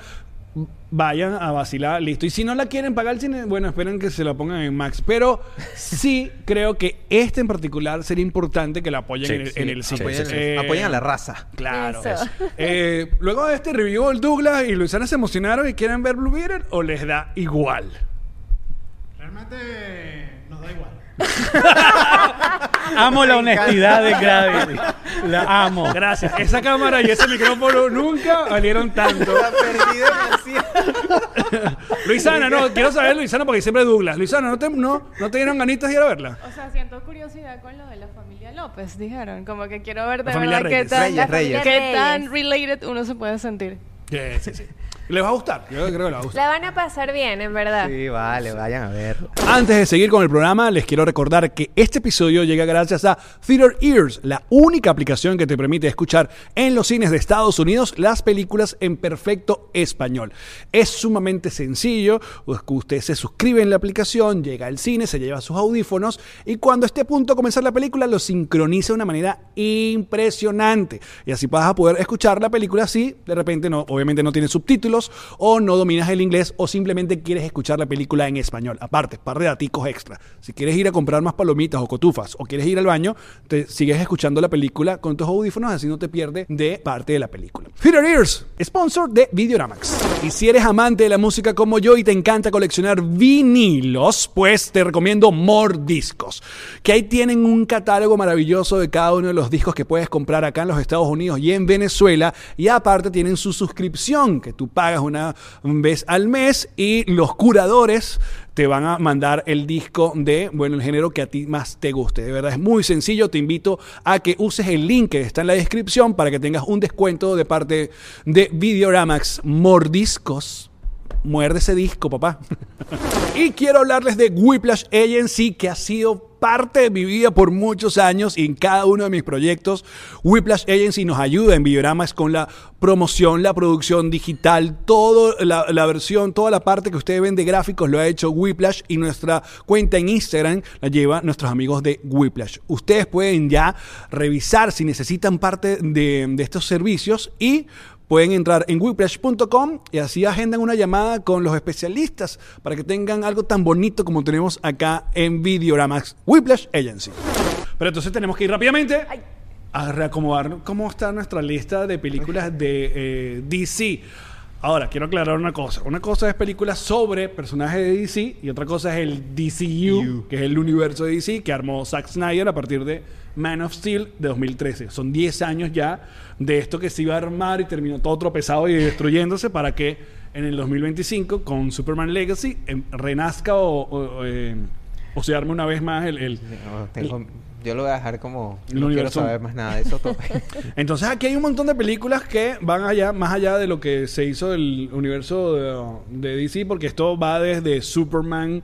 Speaker 1: Vayan a vacilar, listo. Y si no la quieren pagar el cine, bueno, esperen que se la pongan en Max. Pero sí creo que este en particular sería importante que la apoyen
Speaker 4: Sí,
Speaker 1: en, el,
Speaker 4: sí,
Speaker 1: en el cine.
Speaker 2: Apoyen,
Speaker 1: Eh,
Speaker 2: apoyen a la raza.
Speaker 1: Claro.
Speaker 3: Eso. [LAUGHS]
Speaker 1: Eh, luego de este review, el Douglas y Luisana se emocionaron y quieren ver Blue Beetle o les da igual.
Speaker 5: Realmente nos da igual. [LAUGHS]
Speaker 4: Amo la honestidad de Gravity. La amo.
Speaker 1: Gracias. Esa cámara y ese micrófono nunca valieron tanto.
Speaker 2: La perdí demasiado.
Speaker 1: Luisana, no, quiero saber Luisana porque siempre Douglas. Luisana, ¿no te, no, ¿no te dieron ganitas de ir a verla?
Speaker 6: O sea, siento curiosidad con lo de la familia López, dijeron. Como que quiero ver de verdad qué
Speaker 1: Reyes.
Speaker 6: tan,
Speaker 2: Reyes,
Speaker 3: La familia
Speaker 2: Reyes.
Speaker 6: qué
Speaker 3: Reyes.
Speaker 6: tan related uno se puede sentir.
Speaker 1: Sí, sí, sí. Les va a gustar. Yo creo que les va a gustar.
Speaker 3: La van a pasar bien, en verdad.
Speaker 2: Sí, vale, vayan a verlo.
Speaker 1: Antes de seguir con el programa, les quiero recordar que este episodio llega gracias a Theater Ears, la única aplicación que te permite escuchar en los cines de Estados Unidos las películas en perfecto español. Es sumamente sencillo, pues que usted se suscribe en la aplicación, llega al cine, se lleva sus audífonos y cuando esté a punto de comenzar la película lo sincroniza de una manera impresionante. Y así vas a poder escuchar la película si de repente no, obviamente no tiene subtítulos o no dominas el inglés o simplemente quieres escuchar la película en español. Aparte, par de daticos extra. Si quieres ir a comprar más palomitas o cotufas o quieres ir al baño, te sigues escuchando la película con tus audífonos, así no te pierdes de parte de la película. Theater Ears, sponsor de Videoramax. Y si eres amante de la música como yo y te encanta coleccionar vinilos, pues te recomiendo More Discos, que ahí tienen un catálogo maravilloso de cada uno de los discos que puedes comprar acá en los Estados Unidos y en Venezuela. Y aparte tienen su suscripción, que tú pagas una vez al mes y los curadores te van a mandar el disco de, bueno, el género que a ti más te guste. De verdad es muy sencillo. Te invito a que uses el link que está en la descripción para que tengas un descuento de parte de Videoramax Mordiscos. Muerde ese disco, papá. [LAUGHS] y quiero hablarles de Whiplash Agency, que ha sido parte de mi vida por muchos años y en cada uno de mis proyectos. Whiplash Agency nos ayuda en Videoramax con la promoción, la producción digital, toda la, versión, toda la parte que ustedes ven de gráficos lo ha hecho Whiplash y nuestra cuenta en Instagram la lleva nuestros amigos de Whiplash. Ustedes pueden ya revisar si necesitan parte de estos servicios y Pueden entrar en whiplash.com y así agendan una llamada con los especialistas para que tengan algo tan bonito como tenemos acá en Videoramax. Whiplash Agency. Pero entonces tenemos que ir rápidamente a reacomodar cómo está nuestra lista de películas de eh, DC. Ahora, quiero aclarar una cosa. Una cosa es películas sobre personajes de DC y otra cosa es el DCU, que es el universo de DC que armó Zack Snyder a partir de Man of Steel de 2013. Son 10 años ya de esto que se iba a armar y terminó todo tropezado y destruyéndose para que en el 2025 con Superman Legacy em, renazca o, o, eh, o se arme una vez más el... el-
Speaker 2: No, tengo- yo lo voy a dejar como... No quiero saber más nada de eso. todo. [LAUGHS]
Speaker 1: Entonces aquí hay un montón de películas que van allá, más allá de lo que se hizo del universo de, de DC, porque esto va desde Superman,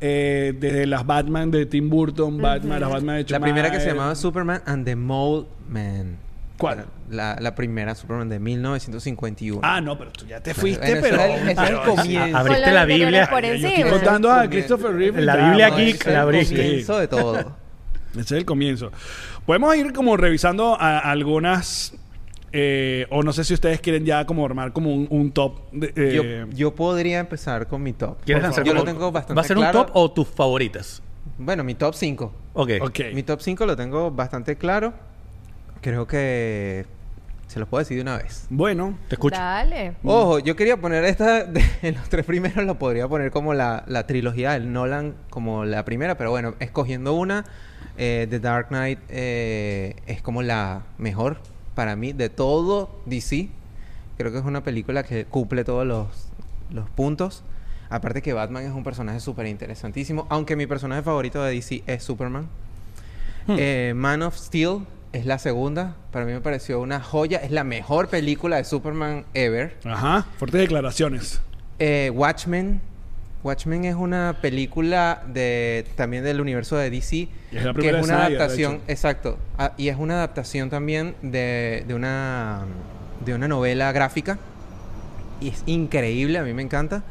Speaker 1: eh, desde las Batman de Tim Burton, Batman, las Batman de
Speaker 2: la primera que se llamaba Superman and the Mole Man.
Speaker 1: ¿Cuál?
Speaker 2: La, la primera Superman de 1951.
Speaker 1: Ah, no, pero tú ya te fuiste,
Speaker 2: Bueno,
Speaker 1: pero...
Speaker 4: Abriste la Biblia.
Speaker 1: Yo estoy contando a. Christopher Reeve.
Speaker 4: La Biblia
Speaker 1: es
Speaker 4: la
Speaker 1: el
Speaker 4: abriste.
Speaker 2: comienzo de todo.
Speaker 1: Ese es el comienzo. Podemos ir como revisando a- algunas... eh, o no sé si ustedes quieren ya como armar como un, un top. de- eh,
Speaker 2: yo, yo podría empezar con mi top.
Speaker 4: ¿Quieres
Speaker 1: Por
Speaker 4: lanzar
Speaker 2: Yo lo
Speaker 4: como-
Speaker 2: tengo bastante
Speaker 4: ¿Va a ser un top o tus favoritas?
Speaker 2: Bueno, mi top 5.
Speaker 4: Ok.
Speaker 1: ok.
Speaker 2: Mi top 5 lo tengo bastante claro. Creo que se los puedo decir de una vez.
Speaker 1: Bueno,
Speaker 4: Te escucho.
Speaker 3: Dale.
Speaker 2: Ojo, yo quería poner esta, de- [LAUGHS] en los tres primeros lo podría poner como la, la trilogía del Nolan, como la primera, pero bueno, escogiendo una, eh, The Dark Knight eh, es como la mejor para mí de todo DC. Creo que es una película que cumple todos los, los puntos. Aparte que Batman es un personaje súper interesantísimo, aunque mi personaje favorito de DC es Superman. Eh, Man of Steel es la segunda. Para mí me pareció una joya. Es la mejor película de Superman ever.
Speaker 1: ajá, fuertes declaraciones.
Speaker 2: Eh, Watchmen. Watchmen es una película de también del universo de DC.
Speaker 1: Y es la
Speaker 2: que es una
Speaker 1: Snyder,
Speaker 2: adaptación, exacto. Ah, y es una adaptación también de, de una de una novela gráfica. Y es increíble, a mí me encanta.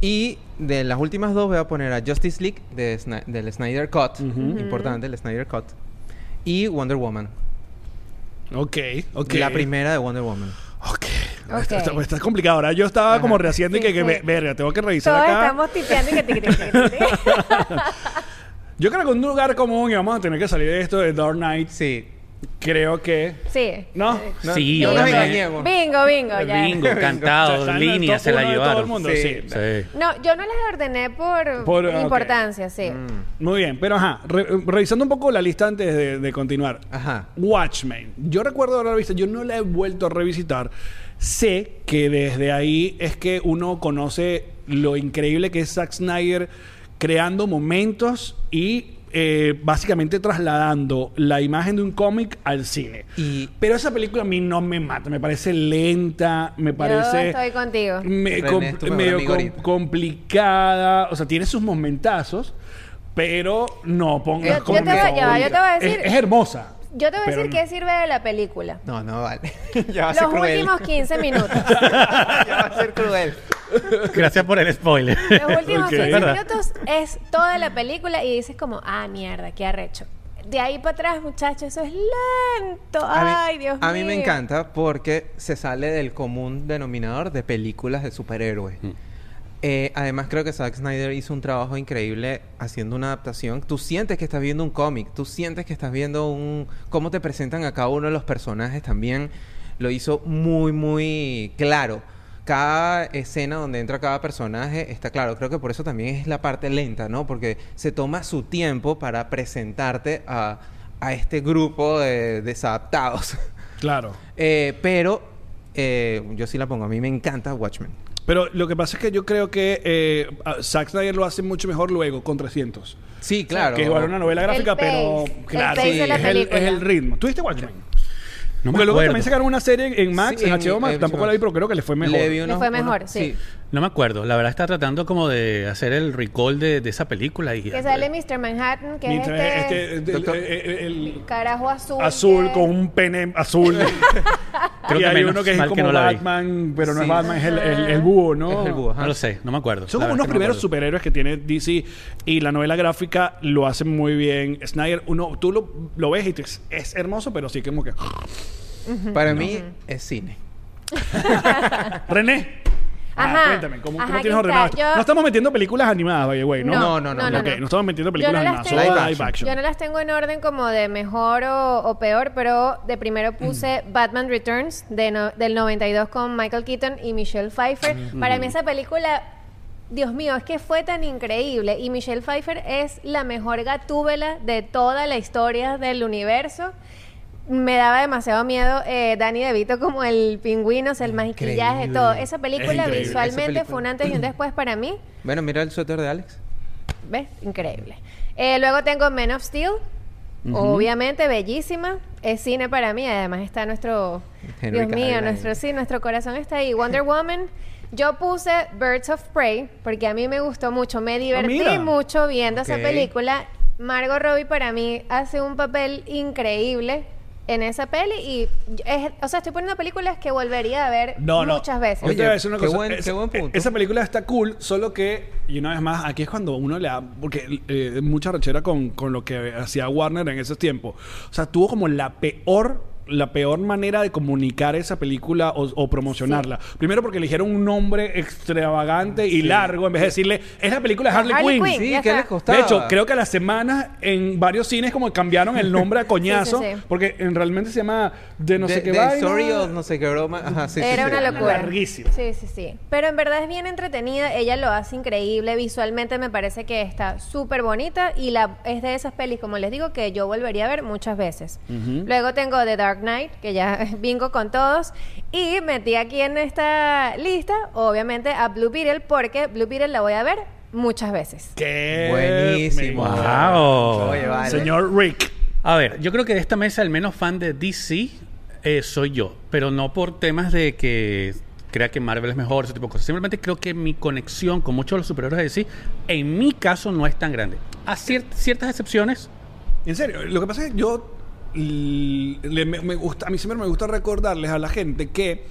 Speaker 2: Y de las últimas dos voy a poner a Justice League de del Snyder Cut. Importante, el Snyder Cut. Y Wonder Woman.
Speaker 1: Ok, ok.
Speaker 2: La primera de Wonder Woman.
Speaker 1: Ok.
Speaker 3: Ok.
Speaker 1: Está, está- está complicado. Ahora yo estaba como rehaciendo y
Speaker 3: Sí,
Speaker 1: que, que
Speaker 3: sí.
Speaker 1: ve- verga, tengo que revisar
Speaker 3: Todos
Speaker 1: acá.
Speaker 3: estamos tipeando y que tiqui, tiqui, tiqui.
Speaker 1: Yo creo que un lugar común y vamos a tener que salir de esto de Dark Knight.
Speaker 2: Sí.
Speaker 1: Creo que.
Speaker 3: Sí.
Speaker 1: ¿No?
Speaker 2: No,
Speaker 4: Sí,
Speaker 2: no
Speaker 4: obviamente.
Speaker 2: engañemos.
Speaker 3: Bingo, bingo, ya.
Speaker 4: Bingo, [LAUGHS]
Speaker 1: O sea,
Speaker 4: cantado, línea, se la
Speaker 1: de todo el
Speaker 4: llevaron.
Speaker 1: mundo,
Speaker 2: Sí.
Speaker 1: sí.
Speaker 4: Sí.
Speaker 3: No, yo no las ordené por, importancia, sí.
Speaker 2: Mm.
Speaker 1: Muy bien, pero ajá, re- revisando un poco la lista antes de, de continuar.
Speaker 2: Ajá.
Speaker 1: Watchmen. Yo recuerdo haberla visto, yo no la he vuelto a revisitar. Sé que desde ahí es que uno conoce lo increíble que es Zack Snyder creando momentos y eh, básicamente trasladando la imagen de un cómic al cine.
Speaker 2: Y-
Speaker 1: Pero esa película a mí no me mata, me parece lenta, me parece...
Speaker 3: estoy contigo.
Speaker 1: me-
Speaker 2: René
Speaker 1: com-
Speaker 2: es tu mejor
Speaker 1: medio com- complicada, o sea, tiene sus momentazos, pero no pongas
Speaker 3: Yo-
Speaker 1: como
Speaker 3: yo te
Speaker 1: mi
Speaker 3: voy- ya yo te voy a decir-
Speaker 1: Es, es hermosa.
Speaker 3: Yo te voy a decir qué sirve de la película.
Speaker 2: No, no vale. [LAUGHS] ya va a ser
Speaker 3: Los
Speaker 2: cruel.
Speaker 3: últimos 15 [LAUGHS] minutos.
Speaker 2: ya va a ser cruel.
Speaker 4: Gracias por el spoiler.
Speaker 3: Los últimos
Speaker 1: Ok.
Speaker 3: 15
Speaker 4: ¿Verdad?
Speaker 3: minutos es toda la película y dices como, ah, mierda, qué arrecho. De ahí para atrás, muchachos, eso es lento.
Speaker 2: A mí-
Speaker 3: Ay, Dios mío.
Speaker 2: A mí me encanta porque se sale del común denominador de películas de superhéroes. Eh, además, creo que Zack Snyder hizo un trabajo increíble haciendo una adaptación. Tú sientes que estás viendo un cómic, tú sientes que estás viendo un. cómo te presentan a cada uno de los personajes también. Lo hizo muy, muy claro. Cada escena donde entra cada personaje está claro. Creo que por eso también es la parte lenta, ¿no? Porque se toma su tiempo para presentarte a, a este grupo de desadaptados.
Speaker 1: Claro. [LAUGHS]
Speaker 2: Eh, pero eh, yo sí la pongo. A mí me encanta Watchmen.
Speaker 1: Pero lo que pasa es que yo creo que eh, Zack Snyder lo hace mucho mejor luego con 300.
Speaker 2: Sí, claro.
Speaker 1: Que es igual una novela gráfica,
Speaker 3: El
Speaker 1: pero
Speaker 3: pace,
Speaker 1: claro, sí, es, el, es el ritmo. ¿Tuviste Watchmen?
Speaker 4: No me
Speaker 1: Porque luego
Speaker 4: acuerdo.
Speaker 1: también sacaron una serie en Max,
Speaker 2: Sí,
Speaker 1: en
Speaker 2: en-
Speaker 1: HBO Max. Tampoco la vi, pero creo que le fue mejor.
Speaker 2: Le vi
Speaker 3: Le
Speaker 2: unos-
Speaker 3: fue
Speaker 2: unos-
Speaker 3: mejor, sí.
Speaker 4: No me acuerdo. La verdad está tratando como de hacer el recall de, de esa película. Y,
Speaker 3: Que sale Mr. Manhattan, que
Speaker 1: Mientras
Speaker 3: es este,
Speaker 1: este- el, el- el
Speaker 3: carajo azul.
Speaker 1: azul
Speaker 3: que-
Speaker 1: con un pene azul. [LAUGHS]
Speaker 4: Creo
Speaker 1: y
Speaker 4: que
Speaker 1: hay
Speaker 4: menos
Speaker 1: uno que es
Speaker 4: que
Speaker 1: como
Speaker 4: no.
Speaker 1: Batman, pero no es. Batman, es el, el- el búho, ¿no?
Speaker 2: Es el búho, ajá.
Speaker 4: No lo sé, no me acuerdo.
Speaker 1: Son como unos primeros
Speaker 4: acuerdo.
Speaker 1: superhéroes que tiene DC y la novela gráfica lo hace muy bien. Snyder, uno, tú lo, lo ves y te- es hermoso, pero sí como que...
Speaker 2: Para mí es cine.
Speaker 1: René. Ah,
Speaker 3: Ajá.
Speaker 1: cuéntame, ¿cómo,
Speaker 3: Ajá,
Speaker 1: cómo
Speaker 3: aquí
Speaker 1: tienes ordenado
Speaker 3: está.
Speaker 1: esto?
Speaker 3: Yo-
Speaker 1: No estamos metiendo películas animadas, by the way, ¿no?
Speaker 2: No, no, no, no.
Speaker 1: Ok, no estamos metiendo
Speaker 3: Yo
Speaker 1: películas
Speaker 3: no las
Speaker 1: animadas,
Speaker 3: tengo-
Speaker 1: solo
Speaker 2: Live action.
Speaker 1: action.
Speaker 3: Yo no las tengo en orden como de mejor o, o peor, pero de primero puse Batman Returns de no- del 92 con Michael Keaton y Michelle Pfeiffer. Para mí esa película, Dios mío, es que fue tan increíble y Michelle Pfeiffer es la mejor gatúbela de toda la historia del universo. Me daba demasiado miedo eh, Danny DeVito como el pingüino, o sea, el maquillaje,
Speaker 2: Increíble.
Speaker 3: todo. Esa película visualmente
Speaker 2: Esa película.
Speaker 3: fue un antes y un después para mí. [CLEARS THROAT]
Speaker 2: Bueno, mira el suéter de Alex.
Speaker 3: ¿Ves? Increíble. Eh, luego tengo Men of Steel. Obviamente, bellísima. Es cine para mí. Además está nuestro...
Speaker 2: Henry
Speaker 3: Dios mío, nuestro, sí, nuestro corazón está ahí. Wonder [LAUGHS] Woman. Yo puse Birds of Prey porque a mí me gustó mucho. Me divertí
Speaker 1: mira.
Speaker 3: mucho viendo esa película. Margot Robbie para mí hace un papel increíble en esa peli y es- o sea, estoy poniendo películas que volvería a ver
Speaker 1: No, no.
Speaker 3: muchas veces.
Speaker 1: Yo te voy a decir una
Speaker 2: qué
Speaker 1: cosa.
Speaker 2: buen-
Speaker 1: Esa-
Speaker 2: qué buen punto.
Speaker 1: Esa película está cool, solo que, y una vez más, aquí es cuando uno le da. Porque eh, mucha rechera con, con lo que hacía Warner en ese tiempo. O sea, tuvo como la peor. La peor manera de comunicar esa película o, o promocionarla. Primero porque eligieron un nombre extravagante y largo en vez de decirle, es la película de Harley,
Speaker 3: Harley
Speaker 1: Quinn.
Speaker 3: Quinn.
Speaker 2: Sí, ¿qué les costaba?
Speaker 1: De hecho, creo que a la semana en varios cines como cambiaron el nombre a [LAUGHS] coñazo.
Speaker 3: Sí, sí, sí.
Speaker 1: Porque en realmente se llama de no
Speaker 2: The-
Speaker 1: sé qué
Speaker 2: The
Speaker 1: vaina.
Speaker 2: Story of no sé qué broma. Ajá, sí, sí,
Speaker 3: Era
Speaker 2: sí.
Speaker 3: una locura.
Speaker 1: Larguísimo.
Speaker 3: Sí, sí, sí. Pero en verdad es bien entretenida. Ella lo hace increíble. Visualmente me parece que está súper bonita. Y la, es de esas pelis, como les digo, que yo volvería a ver muchas veces. Luego tengo The Dark Knight, que ya [LAUGHS] bingo con todos. Y metí aquí en esta lista, obviamente, a Blue Beetle, porque Blue Beetle la voy a ver muchas veces.
Speaker 1: Qué
Speaker 2: Buenísimo.
Speaker 4: Wow.
Speaker 2: Oye, vale.
Speaker 1: Señor Rick.
Speaker 4: A ver, yo creo que de esta mesa el menos fan de DC eh, soy yo, pero no por temas de que crea que Marvel es mejor, ese tipo de cosas. Simplemente creo que mi conexión con muchos de los superhéroes de DC, en mi caso, no es tan grande. A cier- ciertas excepciones,
Speaker 1: En serio, lo que pasa es que yo le- me, me gusta, a mí siempre me gusta recordarles a la gente que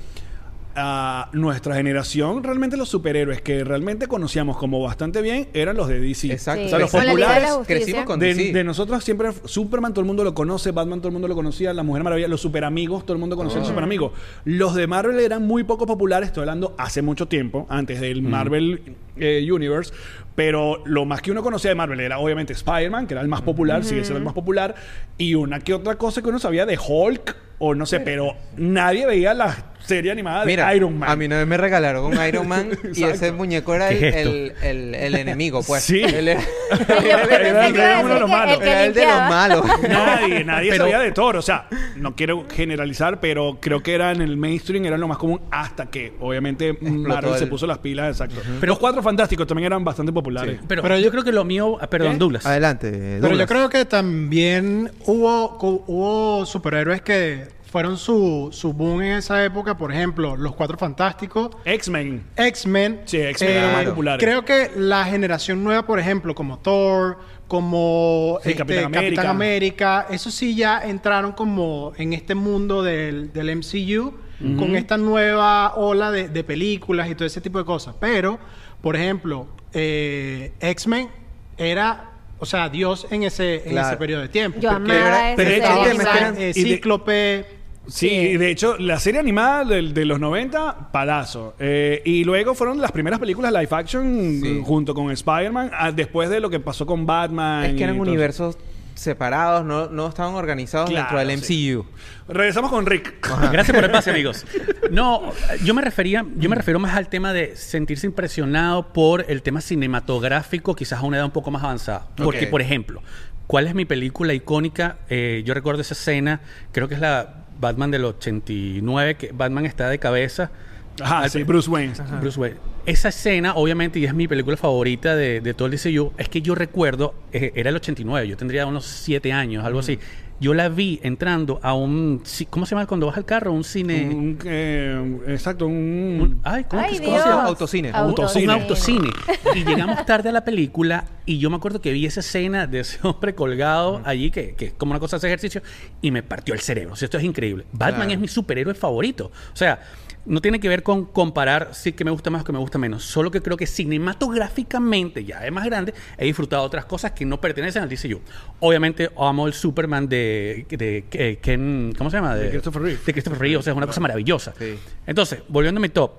Speaker 1: a nuestra generación realmente los superhéroes que realmente conocíamos como bastante bien eran los de DC.
Speaker 2: Exacto.
Speaker 3: Sí.
Speaker 1: O sea, los populares.
Speaker 2: Crecimos con
Speaker 1: de,
Speaker 2: DC.
Speaker 1: de nosotros siempre Superman todo el mundo lo conoce, Batman todo el mundo lo conocía, la Mujer Maravilla, los super amigos, todo el mundo conocía a los super amigos. Los de Marvel eran muy poco populares, estoy hablando hace mucho tiempo, antes del Marvel eh, Universe, pero lo más que uno conocía de Marvel era obviamente Spider-Man, que era el más popular, sigue siendo el más popular, y una que otra cosa que uno sabía de Hulk o no sé, pero nadie veía la serie animada de
Speaker 2: Mira,
Speaker 1: Iron Man.
Speaker 2: a mí una vez me regalaron un Iron Man [LAUGHS] y ese muñeco era el, el, el- el enemigo, pues.
Speaker 1: Sí.
Speaker 2: Él era, [LAUGHS]
Speaker 1: Era- era uno de los malos.
Speaker 2: era el de los malos. [LAUGHS]
Speaker 1: Nadie, nadie
Speaker 4: Pero-
Speaker 1: sabía de Thor. O sea, no quiero generalizar, pero creo que era en el mainstream, era lo más común hasta que, obviamente, Marvel
Speaker 2: el-
Speaker 1: se puso las pilas, exacto. Pero los cuatro fantásticos también eran bastante populares.
Speaker 4: pero,
Speaker 5: Pero
Speaker 4: yo, creo que lo mío, ah, perdón,
Speaker 1: ¿Qué?
Speaker 4: Douglas.
Speaker 2: Adelante.
Speaker 5: Pero yo
Speaker 2: Douglas.
Speaker 5: creo que también hubo, hubo superhéroes que fueron su, su boom en esa época. Por ejemplo, Los Cuatro Fantásticos,
Speaker 1: X-Men.
Speaker 5: X-Men. Eh,
Speaker 1: Sí, X-Men eran más
Speaker 2: Claro.
Speaker 1: populares.
Speaker 5: Creo que la generación nueva, por ejemplo, como Thor, como
Speaker 1: Sí,
Speaker 5: este,
Speaker 1: Capitán
Speaker 5: Capitán,
Speaker 1: América.
Speaker 5: Eso sí ya entraron como en este mundo del, del MCU con esta nueva ola de, de películas y todo ese tipo de cosas. Pero, por ejemplo, eh, X-Men era, o sea, Dios en ese, en ese periodo de tiempo.
Speaker 3: Yo amaba
Speaker 2: era-
Speaker 3: esa
Speaker 1: pero
Speaker 5: eh, Cíclope...
Speaker 1: Sí, de hecho, la serie animada del- de, los 90, palazo. Eh, y luego fueron las primeras películas live action
Speaker 2: Sí.
Speaker 1: junto con Spider-Man, ah, después de lo que pasó con Batman.
Speaker 2: Es que eran universos separados, no, no estaban organizados
Speaker 1: Claro,
Speaker 2: dentro del
Speaker 1: sí.
Speaker 2: MCU.
Speaker 1: Regresamos con Rick.
Speaker 4: Gracias por el pase, amigos. No, yo me refería, yo me refiero más al tema de sentirse impresionado por el tema cinematográfico, quizás a una edad un poco más avanzada. Porque, por ejemplo, ¿cuál es mi película icónica? Eh, yo recuerdo esa escena, creo que es la Batman del 89, que Batman está de cabeza.
Speaker 1: Ajá, sí, Bruce Wayne.
Speaker 4: Bruce Wayne. Esa escena, obviamente, y es mi película favorita de, de todo el DCU, es que yo recuerdo, eh, era el 89, yo tendría unos 7 años, algo así. Yo la vi entrando a un... ¿Cómo se llama cuando vas al carro? Un cine...
Speaker 1: Un, eh, exacto, un...
Speaker 4: un- ay, ¿cómo,
Speaker 3: Ay,
Speaker 4: que- cómo se llama?
Speaker 2: Autocine.
Speaker 1: Autocine.
Speaker 4: Un autocine. Y llegamos tarde a la película y yo me acuerdo que vi esa escena de ese hombre colgado allí, que, que es como una cosa de ese ejercicio, y me partió el cerebro. O sea, esto es increíble. Batman
Speaker 2: Claro.
Speaker 4: es mi superhéroe favorito. O sea, no tiene que ver con comparar si que me gusta más o que me gusta menos. Solo que creo que cinematográficamente, ya es más grande, he disfrutado otras cosas que no pertenecen al DCU. Obviamente amo el Superman de, de, Ken, ¿cómo se llama?
Speaker 1: De Christopher Reeve.
Speaker 4: De Christopher Reeve. O sea, es una cosa maravillosa.
Speaker 2: Sí.
Speaker 4: Entonces, volviendo a mi top,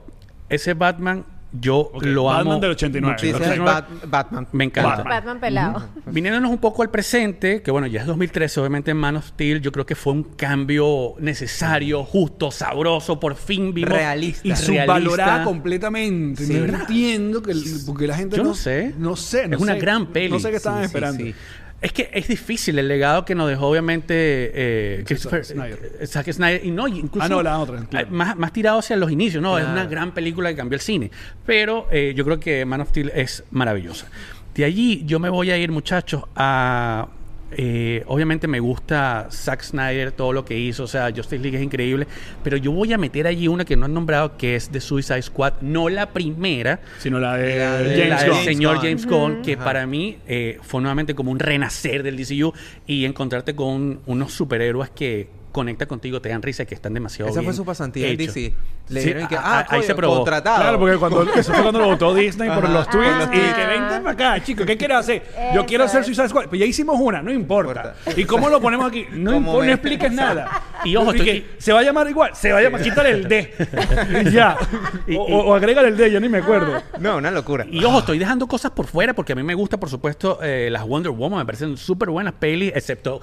Speaker 4: ese Batman yo
Speaker 1: Ok,
Speaker 4: lo
Speaker 1: Batman
Speaker 4: amo.
Speaker 1: del 89.
Speaker 2: Sí, ese es el
Speaker 4: 89.
Speaker 2: Bat- Batman.
Speaker 4: Me encanta.
Speaker 1: Batman.
Speaker 3: Batman pelado.
Speaker 4: Viniéndonos un poco al presente, que bueno, ya es 2013, obviamente en Man of Steel, yo creo que fue un cambio necesario, justo, sabroso, por fin vimos.
Speaker 2: Realista.
Speaker 1: Y subvalorada completamente.
Speaker 2: Sí.
Speaker 1: no
Speaker 2: ¿Verdad?
Speaker 1: entiendo que el- porque la gente
Speaker 4: Yo
Speaker 1: no,
Speaker 4: no sé.
Speaker 1: No sé. no
Speaker 4: Es una gran peli.
Speaker 1: No sé qué estaban
Speaker 2: Sí, sí,
Speaker 1: esperando.
Speaker 2: sí.
Speaker 4: Es que es difícil el legado que nos dejó, obviamente, eh, Christopher
Speaker 1: Snyder.
Speaker 4: eh, Zack Snyder. Y no, incluso.
Speaker 1: Ah, no, la otra, claro.
Speaker 4: Más, más tirado hacia los inicios, ¿no? Es una gran película que cambió el cine. Pero eh, yo creo que Man of Steel es maravillosa. De allí yo me voy a ir, muchachos, a. eh, obviamente me gusta Zack Snyder, todo lo que hizo, o sea, Justice League es increíble, pero yo voy a meter allí una que no han nombrado, que es de Suicide Squad, no la primera,
Speaker 1: Sino la de,
Speaker 2: La de-
Speaker 1: James
Speaker 4: la del
Speaker 1: Gunn.
Speaker 4: señor
Speaker 2: Gunn.
Speaker 4: James Gunn, que
Speaker 2: Ajá.
Speaker 4: para mí eh, fue nuevamente como un renacer del DCU y encontrarte con unos superhéroes que conecta contigo, te dan risa y que están demasiado
Speaker 2: Esa
Speaker 4: bien
Speaker 2: fue su pasantía en. DC. Le dijeron que, ah,
Speaker 4: ahí se probó.
Speaker 2: Contratado.
Speaker 1: Claro, porque cuando, [LAUGHS] eso fue cuando lo votó Disney por los tweets. y que vente para acá, chicos, ¿qué quieres hacer? Yo quiero hacer Suicide Squad. Pues ya hicimos una, no importa. ¿Y cómo lo ponemos aquí? [LAUGHS] No, expliques [LAUGHS] nada.
Speaker 4: Y ojo, estoy...
Speaker 1: se va a llamar igual, se va a llamar, quítale el D. ya. O, o, agrégale el D, yo ni me acuerdo.
Speaker 2: No, una locura.
Speaker 4: Y ojo, estoy dejando cosas por fuera porque a mí me gusta, por supuesto, eh, las Wonder Woman, me parecen súper buenas pelis, excepto.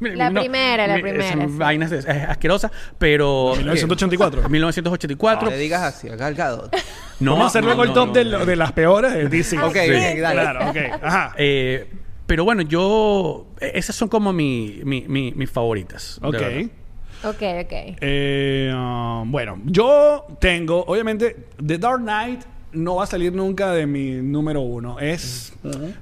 Speaker 3: la primera, la primera.
Speaker 4: Vainas asquerosas, pero.
Speaker 1: 1984. 1984.
Speaker 4: Eh, 64.
Speaker 2: No digas así, [LAUGHS] a Gal Gadot.
Speaker 4: No,
Speaker 1: Vamos a
Speaker 4: hacerlo
Speaker 1: con el top de, lo- de las peores eh, de DC.
Speaker 2: Ok, Sí, ok, dale.
Speaker 1: Claro, ok. Ajá. [LAUGHS]
Speaker 4: Eh, pero bueno, yo. Eh, esas son como mi, mis favoritas.
Speaker 1: Ok.
Speaker 3: Ok, ok.
Speaker 1: Bueno, yo tengo, obviamente, The Dark Knight no va a salir nunca de mi número uno. Es,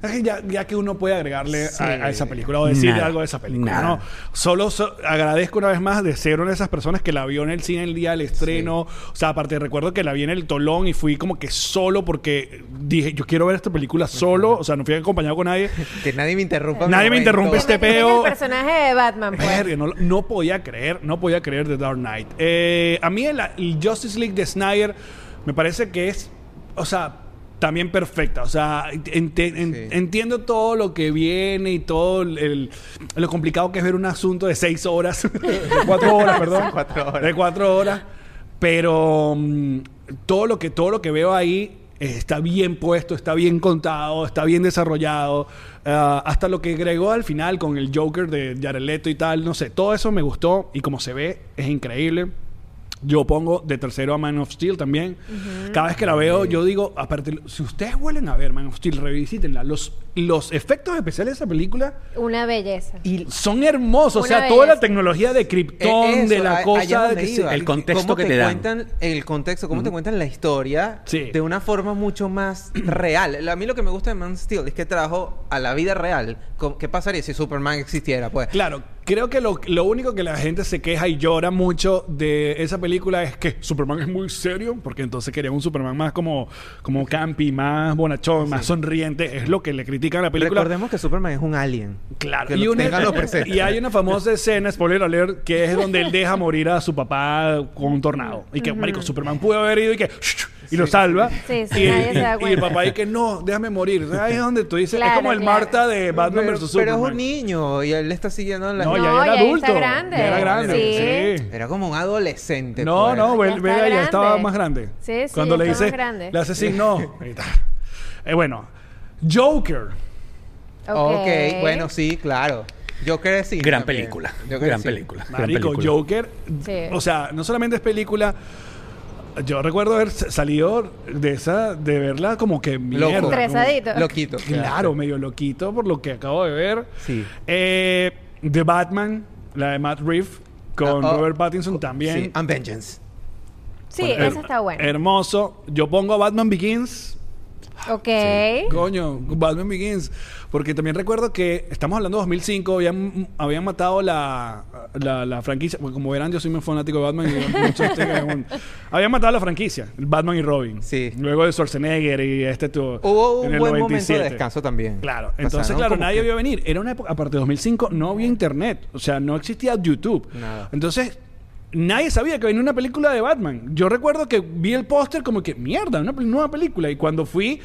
Speaker 1: es que ya, ya que uno puede agregarle a, a esa película o decir algo de esa película.
Speaker 4: Nada.
Speaker 1: ¿no? Solo so- agradezco una vez más de ser una de esas personas que la vio en el cine el día del estreno. O sea, aparte recuerdo que la vi en el Tolón y fui como que solo porque dije, yo quiero ver esta película solo. O sea, no fui acompañado con nadie. [LAUGHS]
Speaker 2: Que nadie me interrumpa.
Speaker 1: Nadie me interrumpe este peo.
Speaker 3: el personaje de Batman, pues.
Speaker 1: Verga, no, no podía creer, no podía creer The Dark Knight. Eh, a mí el, el Justice League de Snyder me parece que es, o sea, también perfecta. O sea, ente- en-
Speaker 2: Sí.
Speaker 1: entiendo todo lo que viene y todo el, lo complicado que es ver un asunto de seis horas, [LAUGHS] de cuatro horas, perdón.
Speaker 2: Cuatro horas.
Speaker 1: De cuatro horas. Pero mm, todo lo que todo lo que veo ahí eh, está bien puesto, está bien contado, está bien desarrollado. Ah, hasta lo que agregó al final con el Joker de Jared Leto y tal, no sé, todo eso me gustó y como se ve es increíble. Yo pongo de tercero a Man of Steel también. Cada vez que la veo, yo digo, aparte, si ustedes vuelven a ver Man of Steel, revisítenla. Los, los efectos especiales de esa película
Speaker 3: Una belleza.
Speaker 1: y son hermosos. o
Speaker 3: Una
Speaker 1: sea, toda la
Speaker 3: belleza.
Speaker 1: tecnología de
Speaker 2: Eh,
Speaker 1: Krypton,
Speaker 2: eso,
Speaker 1: de la
Speaker 2: a-
Speaker 1: cosa de que se-
Speaker 4: el contexto
Speaker 2: Cómo
Speaker 4: que te dan.
Speaker 2: cuentan el contexto, cómo te cuentan la historia
Speaker 1: Sí.
Speaker 2: de una forma mucho más [CLEARS THROAT] real. A mí lo que me gusta de Man of Steel es que trajo a la vida real. ¿Qué pasaría si Superman existiera? Pues
Speaker 1: Claro, creo que lo, lo único que la gente se queja y llora mucho de esa película es que Superman es muy serio, porque entonces querían un Superman más como, como campi, más bonachón, más sonriente. Es lo que le critican a la película.
Speaker 2: recordemos que Superman es un alien.
Speaker 1: Claro,
Speaker 2: Que
Speaker 1: y,
Speaker 2: lo
Speaker 1: una- [LAUGHS] y hay una famosa escena, spoiler alert, que es donde él deja morir a su papá con un tornado. Y que, marico, Superman pudo haber ido y que... Y lo salva.
Speaker 3: Sí, sí,
Speaker 1: y,
Speaker 3: nadie se da
Speaker 1: y- y el papá dice que no, déjame morir. Ahí es donde tú dices, es
Speaker 3: Claro,
Speaker 1: como el
Speaker 3: claro.
Speaker 1: Marta de Batman
Speaker 2: pero,
Speaker 1: vs.
Speaker 2: pero es
Speaker 1: Superman.
Speaker 2: un niño y él le está siguiendo la
Speaker 1: No, ya
Speaker 3: No,
Speaker 1: era
Speaker 3: ya está
Speaker 1: adulto.
Speaker 3: grande.
Speaker 1: Ya era grande.
Speaker 3: Sí.
Speaker 1: Sí.
Speaker 2: Era como un adolescente.
Speaker 1: No,
Speaker 2: pues.
Speaker 1: no,
Speaker 3: Ya
Speaker 1: ve,
Speaker 3: está
Speaker 1: ve, ya
Speaker 3: grande.
Speaker 1: estaba más grande.
Speaker 3: Sí, sí,
Speaker 1: Cuando le dice,
Speaker 3: más grande.
Speaker 1: le hace así, no. Ahí está. Eh, bueno, Joker.
Speaker 2: ok, bueno, sí, claro. Yo creo que sí.
Speaker 4: Gran
Speaker 2: también.
Speaker 4: película.
Speaker 2: Yo creo que
Speaker 4: Gran
Speaker 2: sí.
Speaker 4: película. gran
Speaker 1: Marico,
Speaker 4: película.
Speaker 1: Joker.
Speaker 3: Sí.
Speaker 1: O sea, no solamente es película. Yo recuerdo haber salido de esa, de verla como que mierda. como-
Speaker 3: Estresadito.
Speaker 2: Loquito.
Speaker 1: Claro, medio loquito por lo que acabo de ver.
Speaker 2: Sí.
Speaker 1: Eh, The Batman, la de Matt Reeves, con
Speaker 2: Ah, oh,
Speaker 1: Robert Pattinson también.
Speaker 2: Sí, and Vengeance.
Speaker 3: Sí,
Speaker 1: Bueno,
Speaker 3: esa
Speaker 1: her-
Speaker 3: está buena.
Speaker 1: Hermoso. Yo pongo a Batman Begins.
Speaker 3: Ok.
Speaker 1: Coño, Batman Begins. Porque también recuerdo que estamos hablando de 2005, habían, habían matado la, la, la franquicia. Porque como verán, yo soy muy fanático de Batman. Y tengan un- [LAUGHS] habían matado la franquicia, Batman y Robin.
Speaker 2: Sí.
Speaker 1: Luego de Schwarzenegger y este tuvo.
Speaker 2: Hubo
Speaker 1: en
Speaker 2: un
Speaker 1: el
Speaker 2: buen momento
Speaker 1: 97.
Speaker 2: de descanso también.
Speaker 1: Claro, entonces, claro, nadie
Speaker 2: que-
Speaker 1: vio venir. Era una época, aparte de 2005, no había internet. O sea, no existía YouTube.
Speaker 2: Nada.
Speaker 1: Entonces, nadie sabía que venía una película de Batman. Yo recuerdo que vi el póster como que, mierda, una nueva película. Y cuando fui,